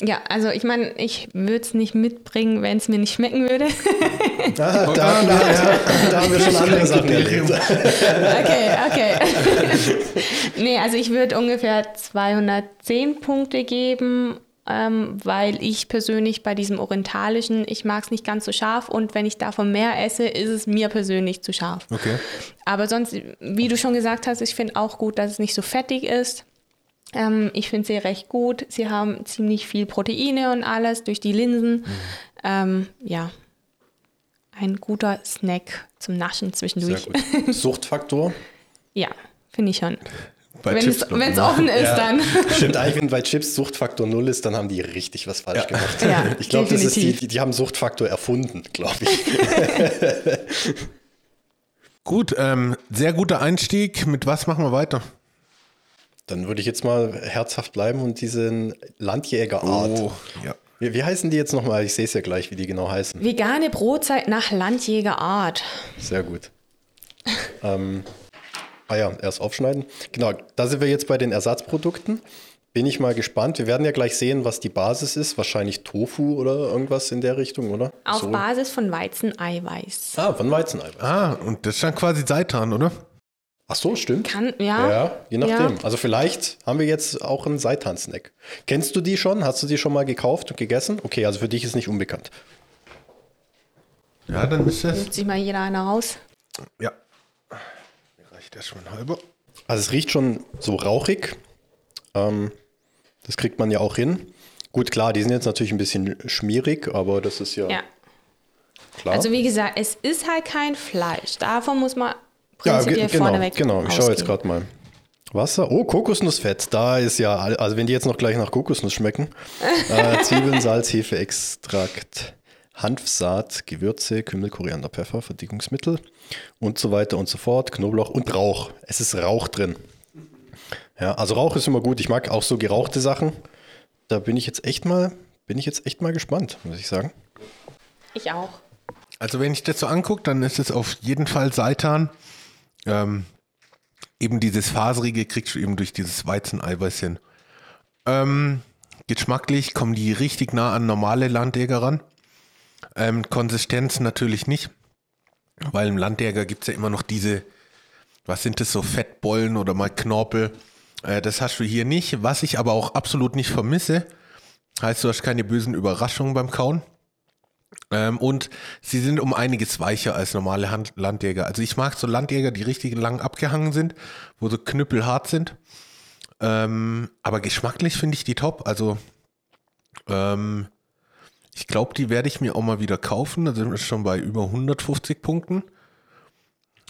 Ja, also ich meine, ich würde es nicht mitbringen, wenn es mir nicht schmecken würde. ah, da, da, ja, da, haben wir schon andere Sachen erlebt. okay, okay. nee, also ich würde ungefähr 210 Punkte geben, ähm, weil ich persönlich bei diesem orientalischen, ich mag es nicht ganz so scharf und wenn ich davon mehr esse, ist es mir persönlich zu scharf. Okay. Aber sonst, wie du schon gesagt hast, ich finde auch gut, dass es nicht so fettig ist. Ähm, ich finde sie recht gut. Sie haben ziemlich viel Proteine und alles durch die Linsen. Mhm. Ähm, ja, ein guter Snack zum Naschen zwischendurch. Suchtfaktor? ja, finde ich schon. Wenn es offen ist, ja. dann. Stimmt, eigentlich, wenn bei Chips Suchtfaktor null ist, dann haben die richtig was falsch ja. gemacht. Ja, ich glaube, das ist die, die, die haben Suchtfaktor erfunden, glaube ich. Gut, ähm, sehr guter Einstieg. Mit was machen wir weiter? Dann würde ich jetzt mal herzhaft bleiben und diesen Landjägerart. Oh, ja. Wie, wie, heißen die jetzt nochmal? Ich sehe es ja gleich, wie die genau heißen. Vegane Brotzeit nach Landjägerart. Sehr gut. ähm, ah ja, erst aufschneiden. Genau, da sind wir jetzt bei den Ersatzprodukten. Bin ich mal gespannt. Wir werden ja gleich sehen, was die Basis ist. Wahrscheinlich Tofu oder irgendwas in der Richtung, oder? Auf so. Basis von Weizeneiweiß. Ah, von Weizeneiweiß. Ah, und das ist dann quasi Seitan, oder? Ach so, stimmt. Kann, ja. Ja, je nachdem. Ja. Also vielleicht haben wir jetzt auch einen Seitan-Snack. Kennst du die schon? Hast du die schon mal gekauft und gegessen? Okay, also für dich ist nicht unbekannt. Ja, dann ist das. Nimmt sich mal jeder einer raus. Ja. Mir reicht das schon ein halber. Also es riecht schon so rauchig. Ähm, das kriegt man ja auch hin. Gut, klar, die sind jetzt natürlich ein bisschen schmierig, aber das ist ja, Ja. klar. Also wie gesagt, es ist halt kein Fleisch. Davon muss man ja, genau, vorneweg genau. Ich schaue jetzt gerade mal. Wasser. Oh, Kokosnussfett. Da ist ja, also wenn die jetzt noch gleich nach Kokosnuss schmecken. äh, Zwiebeln, Salz, Hefe, Extrakt, Hanfsaat, Gewürze, Kümmel, Koriander, Pfeffer, Verdickungsmittel und so weiter und so fort. Knoblauch und Rauch. Es ist Rauch drin. Ja, also Rauch ist immer gut. Ich mag auch so gerauchte Sachen. Da bin ich jetzt echt mal, bin ich jetzt echt mal gespannt, muss ich sagen. Ich auch. Also wenn ich das so angucke, dann ist es auf jeden Fall Seitan. Ähm, eben dieses Faserige kriegst du eben durch dieses Weizeneiweiß hin. Ähm, geschmacklich kommen die richtig nah an normale Landjäger ran. Ähm, Konsistenz natürlich nicht, weil im Landjäger gibt es ja immer noch diese, was sind das so, Fettbollen oder mal Knorpel. Äh, das hast du hier nicht. Was ich aber auch absolut nicht vermisse, heißt, du hast keine bösen Überraschungen beim Kauen. Ähm, und sie sind um einiges weicher als normale Hand Landjäger. Also ich mag so Landjäger, die richtig lang abgehangen sind, wo so knüppelhart sind. Ähm, aber geschmacklich finde ich die top. Also ähm, ich glaube, die werde ich mir auch mal wieder kaufen. Da sind wir schon bei über 150 Punkten.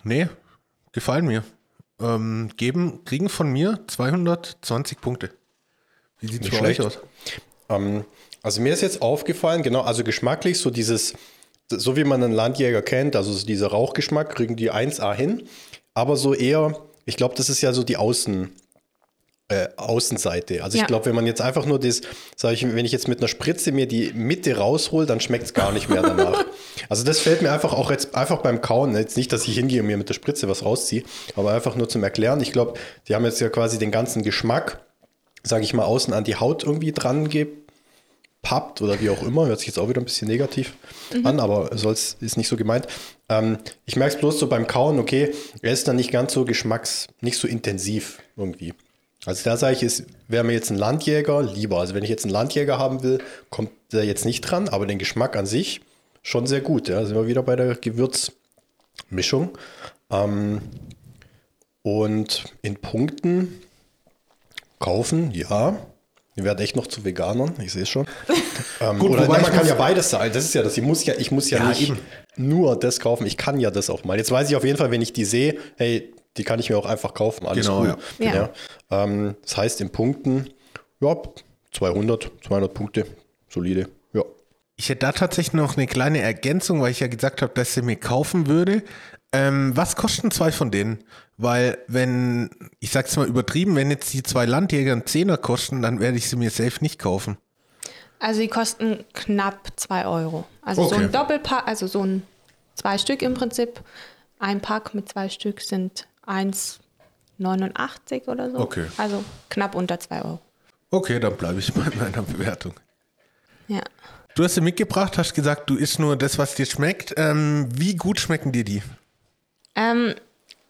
Nee, gefallen mir. Ähm, geben, kriegen von mir 220 Punkte. Wie sieht es Nicht bei euch schlecht. aus? Ähm, also mir ist jetzt aufgefallen, genau, also geschmacklich so dieses, so wie man einen Landjäger kennt, also so dieser Rauchgeschmack, kriegen die 1A hin, aber so eher, ich glaube, das ist ja so die Außen, äh, Außenseite. Also ich Ja. glaube, wenn man jetzt einfach nur das, sag ich, wenn ich jetzt mit einer Spritze mir die Mitte raushol, dann schmeckt es gar nicht mehr danach. also das fällt mir einfach auch jetzt einfach beim Kauen, ne, jetzt nicht, dass ich hingehe und mir mit der Spritze was rausziehe, aber einfach nur zum Erklären. Ich glaube, die haben jetzt ja quasi den ganzen Geschmack, sage ich mal, außen an die Haut irgendwie dran gepappt oder wie auch immer. Hört sich jetzt auch wieder ein bisschen negativ an, aber soll's, ist nicht so gemeint. Ähm, ich merke es bloß so beim Kauen, okay, er ist dann nicht ganz so geschmacks, nicht so intensiv irgendwie. Also da sage ich, wäre mir jetzt ein Landjäger lieber. Also wenn ich jetzt einen Landjäger haben will, kommt der jetzt nicht dran, aber den Geschmack an sich schon sehr gut. Ja, sind wir wieder bei der Gewürzmischung. Ähm, und in Punkten kaufen, ja. Wir werden echt noch zu Veganern, ich sehe es schon. ähm, Gut, oder wobei na, man kann ja beides sein. Das ist ja das. Ich muss ja, ich muss ja, Ja, nicht eben. nur das kaufen. Ich kann ja das auch mal. Jetzt weiß ich auf jeden Fall, wenn ich die sehe, hey, die kann ich mir auch einfach kaufen. Alles Genau, cool. ja. Ja. Ähm, das heißt in Punkten, ja, 200, 200 Punkte, solide. Ja. Ich hätte da tatsächlich noch eine kleine Ergänzung, weil ich ja gesagt habe, dass ich mir kaufen würde. Ähm, was kosten zwei von denen? Weil wenn, ich sag's mal übertrieben, wenn jetzt die zwei Landjäger einen Zehner kosten, dann werde ich sie mir safe nicht kaufen. Also die kosten knapp 2 Euro. Also so Okay. ein Doppelpack, also so ein zwei Stück im Prinzip. Ein Pack mit zwei Stück sind 1,89 oder so. Okay. Also knapp unter 2 Euro. Okay, dann bleibe ich bei meiner Bewertung. Ja. Du hast sie mitgebracht, hast gesagt, du isst nur das, was dir schmeckt. Ähm, wie gut schmecken dir die? Ähm,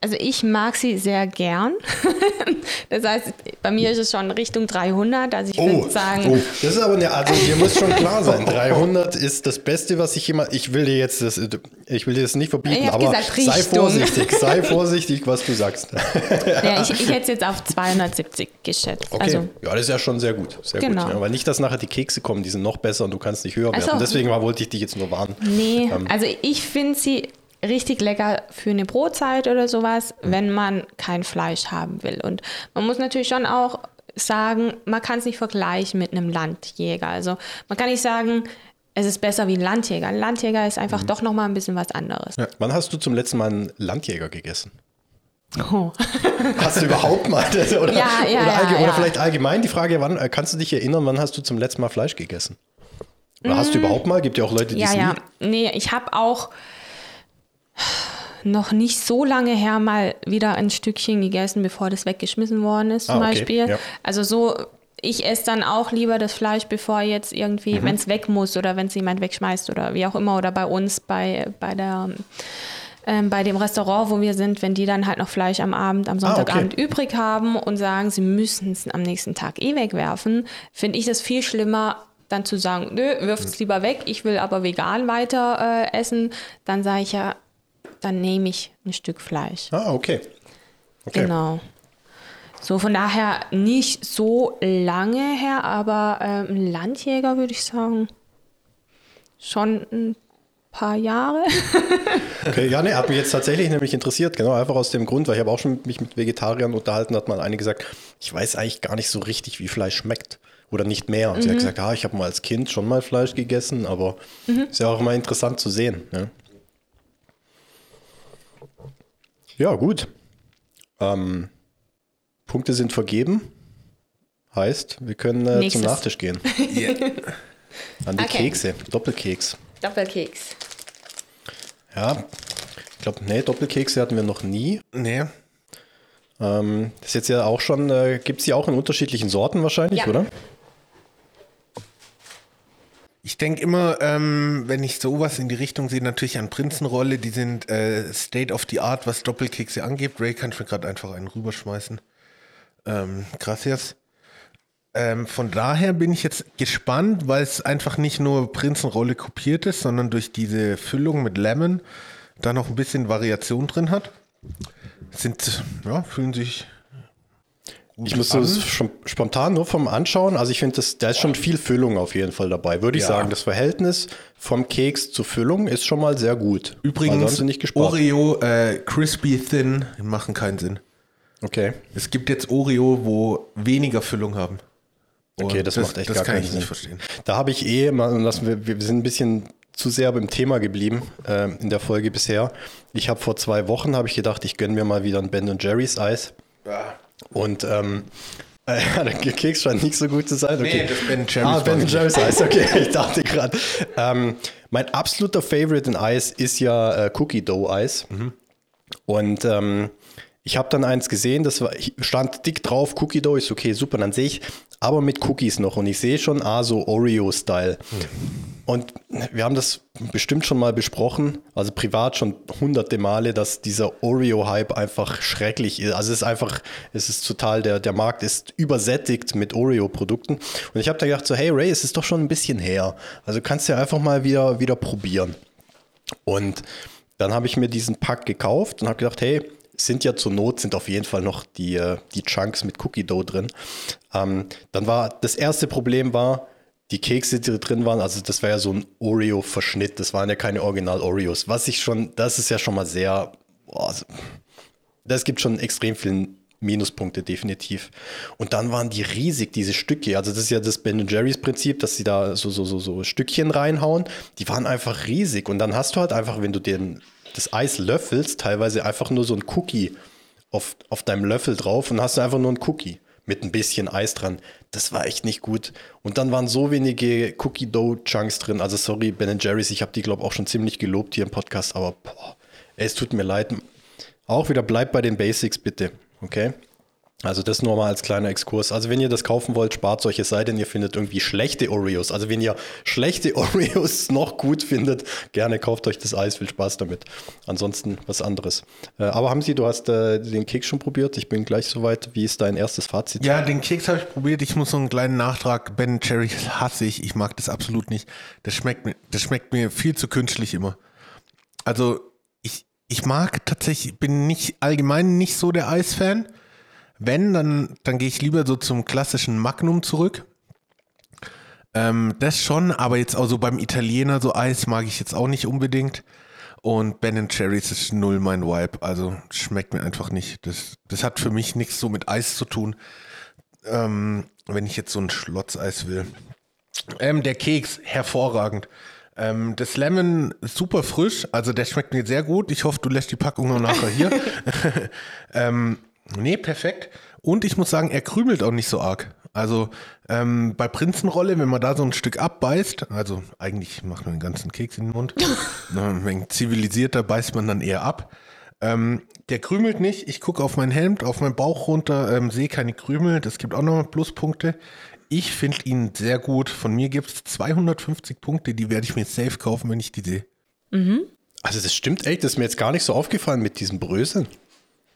also ich mag sie sehr gern. das heißt, bei mir ist es schon Richtung 300. Also ich würde sagen, oh, das ist aber eine, also dir muss schon klar sein, 300 ist das Beste, was ich jemand, ich will dir jetzt das, ich will dir das nicht verbieten, aber gesagt, sei vorsichtig, sei vorsichtig, was du sagst. ja, ich, ich hätte es jetzt auf 270 geschätzt. Okay, Also ja, das ist ja schon sehr gut, sehr Genau. gut. Aber nicht, dass nachher die Kekse kommen, die sind noch besser und du kannst nicht höher werden. Deswegen war, wollte ich dich jetzt nur warnen. Nee, Ähm. also ich finde sie richtig lecker für eine Brotzeit oder sowas, wenn man kein Fleisch haben will. Und man muss natürlich schon auch sagen, man kann es nicht vergleichen mit einem Landjäger. Also man kann nicht sagen, es ist besser wie ein Landjäger. Ein Landjäger ist einfach Mhm. doch nochmal ein bisschen was anderes. Wann hast du zum letzten Mal einen Landjäger gegessen? Oh. Hast du überhaupt mal? Oder, Ja, ja, oder, ja, ja. oder vielleicht allgemein die Frage, wann äh, kannst du dich erinnern, wann hast du zum letzten Mal Fleisch gegessen? Oder hast du überhaupt mal? Gibt ja auch Leute, die Mm. Ja, es ja. nie. Nee, ich habe auch noch nicht so lange her mal wieder ein Stückchen gegessen, bevor das weggeschmissen worden ist, zum Ah, okay, Beispiel. ja. Also so, ich esse dann auch lieber das Fleisch, bevor jetzt irgendwie, Mhm. wenn es weg muss oder wenn es jemand wegschmeißt oder wie auch immer oder bei uns bei, bei der ähm, bei dem Restaurant, wo wir sind, wenn die dann halt noch Fleisch am Abend, am Sonntagabend okay. übrig haben und sagen, sie müssen es am nächsten Tag eh wegwerfen, finde ich das viel schlimmer, dann zu sagen, nö, wirft es lieber weg, ich will aber vegan weiter äh, essen. Dann sage ich ja, dann nehme ich ein Stück Fleisch. Ah, okay. okay. Genau. So, von daher nicht so lange her, aber ähm, ein Landjäger würde ich sagen, schon ein paar Jahre. Okay, ja, ne, hat mich jetzt tatsächlich nämlich interessiert, genau, einfach aus dem Grund, weil ich habe auch schon mich mit Vegetariern unterhalten, hat mal eine gesagt, ich weiß eigentlich gar nicht so richtig, wie Fleisch schmeckt oder nicht mehr. Und sie hat gesagt, ah, ich habe mal als Kind schon mal Fleisch gegessen, aber ist ja auch immer interessant zu sehen. Ne? Ja, gut. Ähm, Punkte sind vergeben. Heißt, wir können äh, zum. Nachtisch gehen. An die Okay. Kekse, Doppelkeks. Doppelkeks. Ja, ich glaube, nee, Doppelkekse hatten wir noch nie. Nee. Ähm, das ist jetzt ja auch schon, äh, gibt es die auch in unterschiedlichen Sorten wahrscheinlich, Ja. oder? Ich denke immer, ähm, wenn ich sowas in die Richtung sehe, natürlich an Prinzenrolle, die sind äh, State of the Art, was Doppelkekse angeht. Ray kann ich mir gerade einfach einen rüberschmeißen. Ähm, gracias. Ähm, von daher bin ich jetzt gespannt, weil es einfach nicht nur Prinzenrolle kopiert ist, sondern durch diese Füllung mit Lemon da noch ein bisschen Variation drin hat. Sind, ja, fühlen sich Ich muss an. das schon spontan nur vom Anschauen, also ich finde, das- da ist schon viel Füllung auf jeden Fall dabei. Würde ich Ja. sagen, das Verhältnis vom Keks zur Füllung ist schon mal sehr gut. Übrigens. Oreo äh, Crispy Thin machen keinen Sinn. Okay. Es gibt jetzt Oreo, wo weniger Füllung haben. Okay, Und das, macht echt das gar kann keinen ich Sinn. nicht verstehen. Da habe ich eh, mal, lassen wir, wir sind ein bisschen zu sehr beim Thema geblieben ähm, in der Folge bisher. Ich habe vor zwei Wochen, habe ich gedacht, ich gönne mir mal wieder ein Ben Jerry's Eis. Und ähm, äh, der Keks scheint nicht so gut zu sein. Okay. Nee, das Ben Jerry's Ah, Ben. Jerry's Eis, okay. Ich dachte gerade. Ähm, mein absoluter Favorite in Eis ist ja äh, Cookie Dough Eis. Und ähm, ich habe dann eins gesehen, das war, stand dick drauf, Cookie Dough ist okay, super. Dann sehe ich, aber mit Cookies noch. Und ich sehe schon, ah, so Oreo-Style. Und wir haben das bestimmt schon mal besprochen, also privat schon hunderte Male, dass dieser Oreo-Hype einfach schrecklich ist. Also es ist einfach, es ist total, der, der Markt ist übersättigt mit Oreo-Produkten. Und ich habe da gedacht, so, hey Ray, es ist doch schon ein bisschen her. Also kannst du ja einfach mal wieder, wieder probieren. Und dann habe ich mir diesen Pack gekauft und habe gedacht, hey, sind ja zur Not, sind auf jeden Fall noch die, äh, die Chunks mit Cookie Dough drin. Ähm, dann war das erste Problem war, die Kekse, die drin waren, also das war ja so ein Oreo-Verschnitt, das waren ja keine Original-Oreos. Was ich schon, das ist ja schon mal sehr, boah, also, das gibt schon extrem viele Minuspunkte, definitiv. Und dann waren die riesig, diese Stücke. Also, das ist ja das Ben Jerry's Prinzip, dass sie da so, so, so, so Stückchen reinhauen. Die waren einfach riesig. Und dann hast du halt einfach, wenn du den, das Eis löffelst, teilweise einfach nur so ein Cookie auf, auf deinem Löffel drauf und hast einfach nur ein Cookie mit ein bisschen Eis dran. Das war echt nicht gut. Und dann waren so wenige Cookie Dough Chunks drin. Also sorry, Ben Jerry's, ich habe die glaube auch schon ziemlich gelobt hier im Podcast, aber boah, es tut mir leid. Auch wieder bleibt bei den Basics bitte, okay? Also das nur mal als kleiner Exkurs. Also wenn ihr das kaufen wollt, spart solche es sei denn, ihr findet irgendwie schlechte Oreos. Also wenn ihr schlechte Oreos noch gut findet, gerne kauft euch das Eis, viel Spaß damit. Ansonsten was anderes. Äh, aber haben Sie, du hast äh, den Keks schon probiert. Ich bin gleich soweit. Wie ist dein erstes Fazit? Ja, den Keks habe ich probiert. Ich muss so einen kleinen Nachtrag. Ben Cherry hasse ich. Ich mag das absolut nicht. Das schmeckt mir, das schmeckt mir viel zu künstlich immer. Also ich, ich mag tatsächlich, bin nicht allgemein nicht so der Eisfan. Wenn, dann, dann gehe ich lieber so zum klassischen Magnum zurück. Ähm, das schon, aber jetzt auch so beim Italiener so Eis mag ich jetzt auch nicht unbedingt. Und Ben Cherries ist null mein Vibe. Also schmeckt mir einfach nicht. Das, das hat für mich nichts so mit Eis zu tun. Ähm, wenn ich jetzt so ein Schlotzeis will. Ähm, der Keks, hervorragend. Ähm, das Lemon super frisch, also der schmeckt mir sehr gut. Ich hoffe, du lässt die Packung noch nachher hier. ähm, nee, perfekt. Und ich muss sagen, er krümelt auch nicht so arg. Also ähm, bei Prinzenrolle, wenn man da so ein Stück abbeißt, also eigentlich macht man den ganzen Keks in den Mund. Na, wenn zivilisierter beißt man dann eher ab. Ähm, der krümelt nicht. Ich gucke auf mein Hemd, auf meinen Bauch runter, ähm, sehe keine Krümel. Das gibt auch nochmal Pluspunkte. Ich finde ihn sehr gut. Von mir gibt es 250 Punkte, die werde ich mir safe kaufen, wenn ich die sehe. Also das stimmt echt, das ist mir jetzt gar nicht so aufgefallen mit diesem Bröseln.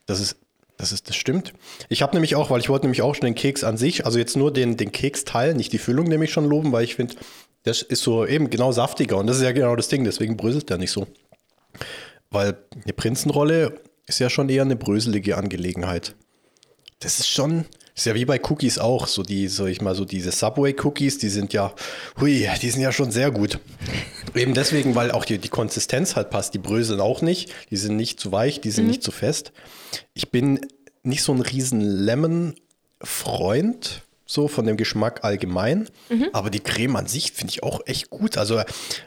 Das ist, das ist, das stimmt. Ich habe nämlich auch, weil ich wollte nämlich auch schon den Keks an sich, also jetzt nur den, den Keksteil, nicht die Füllung nämlich schon loben, weil ich finde, das ist so eben genau saftiger und das ist ja genau das Ding, deswegen bröselt der nicht so. Weil eine Prinzenrolle ist ja schon eher eine bröselige Angelegenheit. Das ist schon, ist ja wie bei Cookies auch, so die, so ich mal, so diese Subway-Cookies, die sind ja, hui, die sind ja schon sehr gut. Eben deswegen, weil auch die, die Konsistenz halt passt. Die bröseln auch nicht, die sind nicht zu weich, die sind nicht zu fest. Ich bin nicht so ein riesen Lemon-Freund, so von dem Geschmack allgemein. Aber die Creme an sich finde ich auch echt gut. Also,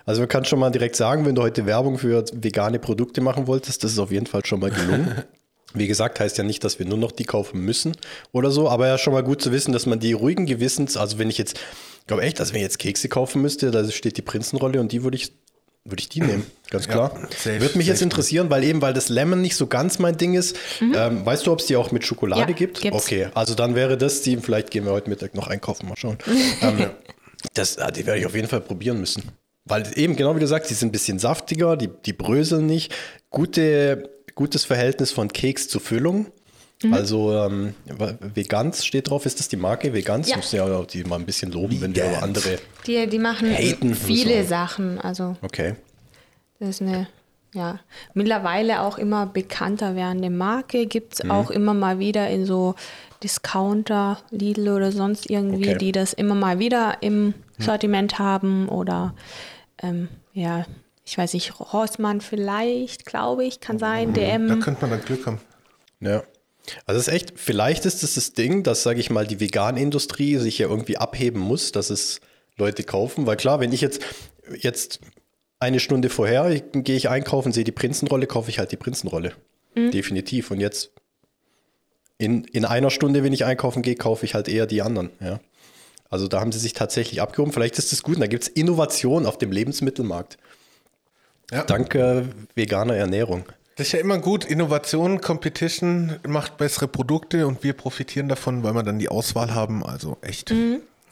also man kann schon mal direkt sagen, wenn du heute Werbung für vegane Produkte machen wolltest, das ist auf jeden Fall schon mal gelungen. Wie gesagt, heißt ja nicht, dass wir nur noch die kaufen müssen oder so, aber ja schon mal gut zu wissen, dass man die ruhigen Gewissens, also wenn ich jetzt, ich glaube echt, also wenn ich jetzt Kekse kaufen müsste, da steht die Prinzenrolle und die würde ich, würde ich die nehmen, ganz Ja, klar. safe, Würde mich jetzt safe. interessieren, weil eben, weil das Lemon nicht so ganz mein Ding ist. Ähm, weißt du, ob es die auch mit Schokolade Mhm. Ja, gibt? gibt's. Okay, also dann wäre das die, vielleicht gehen wir heute Mittag noch einkaufen, mal schauen. ähm, das, ah, die werde ich auf jeden Fall probieren müssen. Weil eben, genau wie du sagst, die sind ein bisschen saftiger, die, die bröseln nicht. Gute, gutes Verhältnis von Keks zu Füllung. Mhm. Also ähm, Vegans steht drauf, ist das die Marke Vegans? Ja. Musst du ja die mal ein bisschen loben, wenn wir über andere. Die, die machen Haten, viele Sachen. Also Okay. das ist eine, ja, mittlerweile auch immer bekannter werdende Marke. Gibt es Mhm. auch immer mal wieder in so Discounter, Lidl oder sonst irgendwie, Okay. Mhm. die das immer mal wieder im Sortiment haben oder ähm, ja, ich weiß nicht, Rossmann vielleicht, glaube ich, kann sein, Da DM. könnte man dann Glück haben. Ja. Also es ist echt, vielleicht ist es das Ding, dass, sage ich mal, die Veganindustrie sich ja irgendwie abheben muss, dass es Leute kaufen. Weil klar, wenn ich jetzt, jetzt eine Stunde vorher gehe ich einkaufen, sehe die Prinzenrolle, kaufe ich halt die Prinzenrolle. Definitiv. Und jetzt in, in einer Stunde, wenn ich einkaufen gehe, kaufe ich halt eher die anderen. Ja. Also da haben sie sich tatsächlich abgehoben. Vielleicht ist das gut. Und da gibt es Innovation auf dem Lebensmittelmarkt. Ja. Dank äh, veganer Ernährung. Das ist ja immer gut. Innovation, Competition macht bessere Produkte und wir profitieren davon, weil wir dann die Auswahl haben. Also echt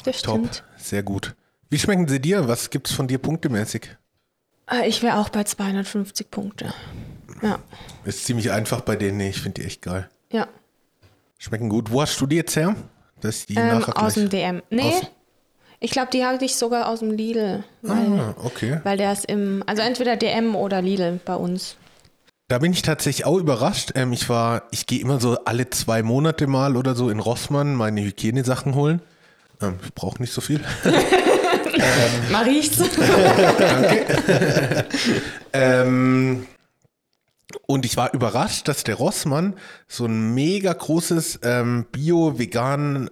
Das top. stimmt. Sehr gut. Wie schmecken sie dir? Was gibt's von dir punktemäßig? Äh, Ich wäre auch bei 250 Punkte. Ja, Ist ziemlich einfach bei denen. Nee, ich finde die echt geil. ja. Schmecken gut. Wo hast du die jetzt her? Das ist die Ähm, aus dem DM. Nee, Aus- ich glaube, die hatte ich sogar aus dem Lidl. Weil, Ah, okay. weil der ist im, also entweder DM oder Lidl bei uns. Da bin ich tatsächlich auch überrascht. Ähm, ich war, ich gehe immer so alle zwei Monate mal oder so in Rossmann meine Hygienesachen holen. Ähm, ich brauche nicht so viel. Man riecht's. Ähm, und ich war überrascht, dass der Rossmann so ein mega großes ähm, bio-vegan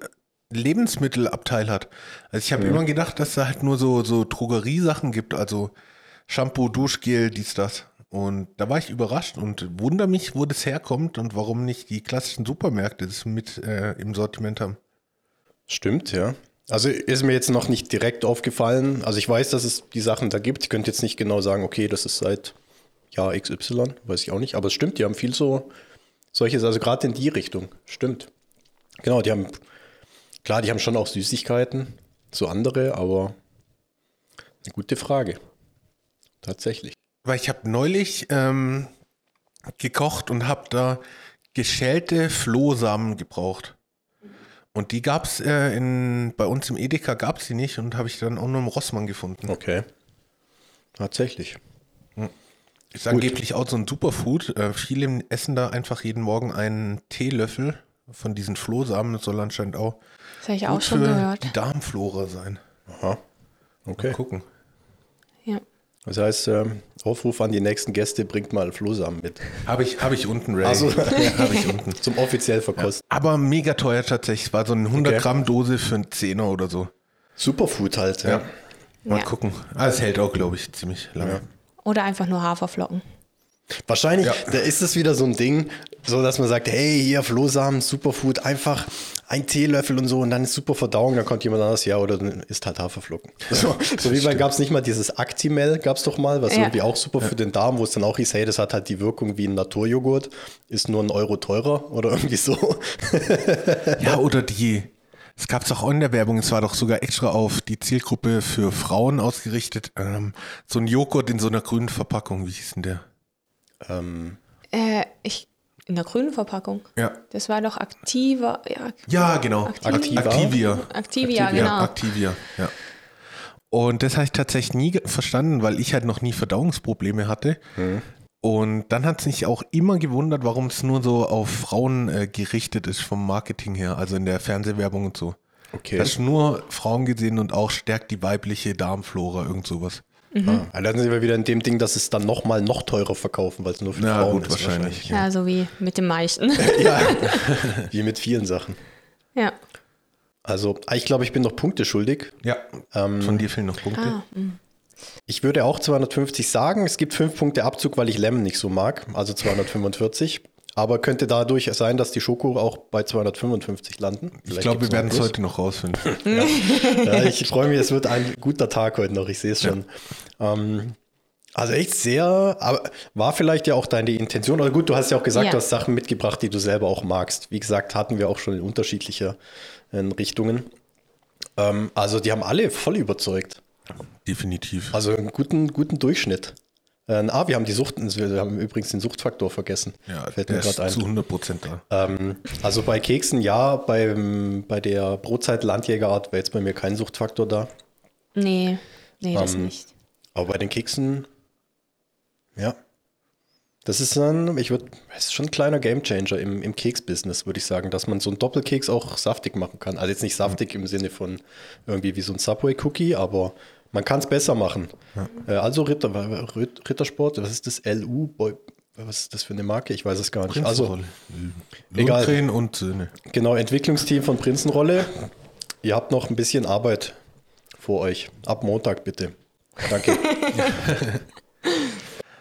Lebensmittelabteil hat. Also ich habe immer gedacht, dass da halt nur so, so Drogeriesachen gibt, also Shampoo, Duschgel, dies, das. Und da war ich überrascht und wundere mich, wo das herkommt und warum nicht die klassischen Supermärkte das mit äh, im Sortiment haben. Stimmt, ja. Also ist mir jetzt noch nicht direkt aufgefallen. Also ich weiß, dass es die Sachen da gibt. Ich könnte jetzt nicht genau sagen, okay, das ist seit Jahr XY, weiß ich auch nicht. Aber es stimmt, die haben viel so solches, also gerade in die Richtung. Stimmt. Genau, die haben, klar, die haben schon auch Süßigkeiten, so andere, aber eine gute Frage. Tatsächlich. Weil ich habe neulich ähm, gekocht und habe da geschälte Flohsamen gebraucht. Und die gab es äh, in, bei uns im Edeka gab es die nicht und habe ich dann auch nur im Rossmann gefunden. Okay. Tatsächlich. Ist angeblich auch so ein Superfood. Äh, viele essen da einfach jeden Morgen einen Teelöffel von diesen Flohsamen. Das soll anscheinend auch, Das ich auch gut schon für gehört. die Darmflora sein. Aha. Okay. Mal gucken. Ja. Das heißt, ähm, Aufruf an die nächsten Gäste, bringt mal Flohsamen mit. Habe ich, hab ich unten, Ray. Also- ja, habe ich unten. Zum offiziell verkosten. Aber mega teuer tatsächlich. War so eine 100 Okay. Gramm Dose für einen Zehner oder so. Superfood halt, ja. Ja. Mal Ja. gucken. Ah, es hält auch, glaube ich, ziemlich lange. Oder einfach nur Haferflocken. Wahrscheinlich, Ja. da ist es wieder so ein Ding, so dass man sagt, hey, hier Flohsamen, Superfood, einfach ein Teelöffel und so und dann ist super Verdauung, dann kommt jemand anderes, ja, oder dann isst halt Haferflocken. So, so wie bei, gab es nicht mal dieses Actimel, gab es doch mal, was Ja. irgendwie auch super für den Darm, wo es dann auch hieß, hey, das hat halt die Wirkung wie ein Naturjoghurt, ist nur ein Euro teurer oder irgendwie so. Ja, oder die, es gab es auch in der Werbung, es war doch sogar extra auf die Zielgruppe für Frauen ausgerichtet. Ähm, so ein Joghurt in so einer grünen Verpackung, wie hieß denn der? Ähm, Äh, ich, in der grünen Verpackung. Ja. Das war doch aktiver. Ja, Ja, genau. Aktivia. Activia, Ja, genau. Activia, ja. Und das habe ich tatsächlich nie verstanden, weil ich halt noch nie Verdauungsprobleme hatte. Und dann hat es mich auch immer gewundert, warum es nur so auf Frauen äh, gerichtet ist vom Marketing her, also in der Fernsehwerbung und so. okay. Das ist nur Frauen gesehen und auch stärkt die weibliche Darmflora, irgend sowas. Ah, dann sind wir wieder in dem Ding, dass es dann nochmal noch teurer verkaufen, weil es nur für Ja, Frauen gut, ist. wahrscheinlich. ja, so wie mit den meisten. Ja, wie mit vielen Sachen. ja. Also, ich glaube, ich bin noch Punkte schuldig. Ja, von dir fehlen noch Punkte. Ah, Ich würde auch 250 sagen. Es gibt fünf Punkte Abzug, weil ich Lemon nicht so mag, also 245. Aber könnte dadurch sein, dass die Schoko auch bei 255 landen. ich Vielleicht glaube, gibt's wir werden es heute noch rausfinden. Ja, ich freue mich, es wird ein guter Tag heute noch, ich sehe es schon. Ähm, also echt sehr, aber war vielleicht ja auch deine Intention. Oder gut, du hast ja auch gesagt, Ja. du hast Sachen mitgebracht, die du selber auch magst. Wie gesagt, hatten wir auch schon in unterschiedlicher äh, Richtungen. Ähm, also die haben alle voll überzeugt. Definitiv. Also einen guten, guten Durchschnitt. Äh, ah, wir haben die Sucht, wir haben übrigens den Suchtfaktor vergessen. Ja, Fällt der mir ist gerade ein. zu 100 Prozent da. Ähm, also bei Keksen ja, beim, bei der Brotzeit Landjägerart wäre jetzt bei mir kein Suchtfaktor da. Nee, nee, das Ähm, nicht. Aber bei den Keksen, ja. Das ist dann, ich würde, es ist schon ein kleiner Gamechanger im, im Keks-Business, würde ich sagen, dass man so einen Doppelkeks auch saftig machen kann. Also jetzt nicht saftig im Sinne von irgendwie wie so ein Subway-Cookie, aber man kann es besser machen. Äh, also Ritter, Ritt- Rittersport, was ist das? LU? Boy, was ist das für eine Marke? Ich weiß es gar nicht. Also, egal. Und Söhne. Genau, Entwicklungsteam von Prinzenrolle. Ihr habt noch ein bisschen Arbeit vor euch. Ab Montag bitte. Danke.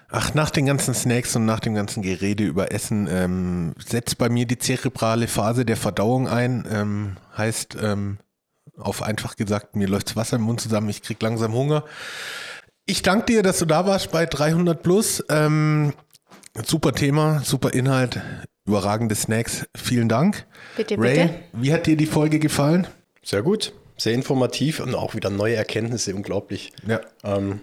Ach, nach den ganzen Snacks und nach dem ganzen Gerede über Essen ähm, setzt bei mir die zerebrale Phase der Verdauung ein. Ähm, heißt, ähm, auf einfach gesagt, mir läuft Wasser im Mund zusammen, ich krieg langsam Hunger. Ich danke dir, dass du da warst bei 300 Plus. Ähm, super Thema, super Inhalt, überragende Snacks. Vielen Dank. Bitte, Ray, bitte. wie hat dir die Folge gefallen? Sehr gut, sehr informativ und auch wieder neue Erkenntnisse, unglaublich. Ja. Ähm,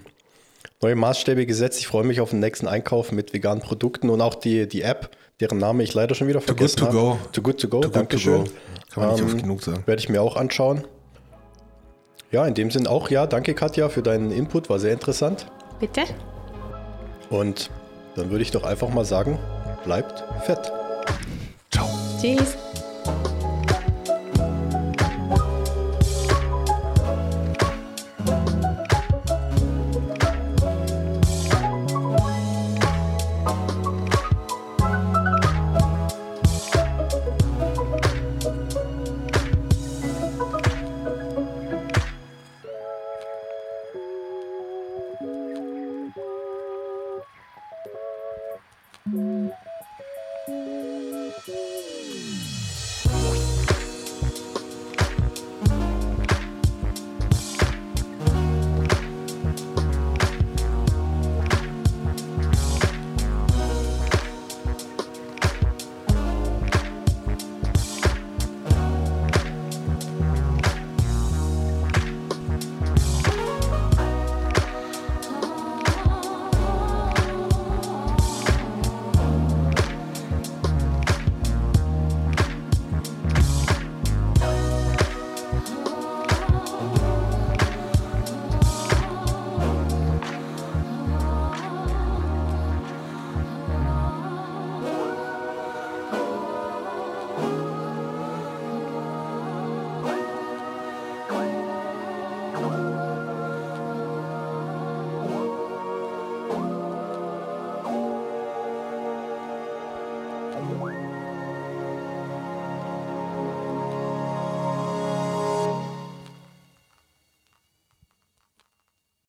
neue Maßstäbe gesetzt. Ich freue mich auf den nächsten Einkauf mit veganen Produkten und auch die, die App, deren Name ich leider schon wieder Good vergessen to habe. go. Too good to go, Too good to Dankeschön. go. Kann man nicht Ähm, oft genug sagen. Werde ich mir auch anschauen. Ja, in dem Sinn auch, ja, danke Katja für deinen Input, war sehr interessant. Bitte? Und dann würde ich doch einfach mal sagen, bleibt fett. Ciao. Tschüss.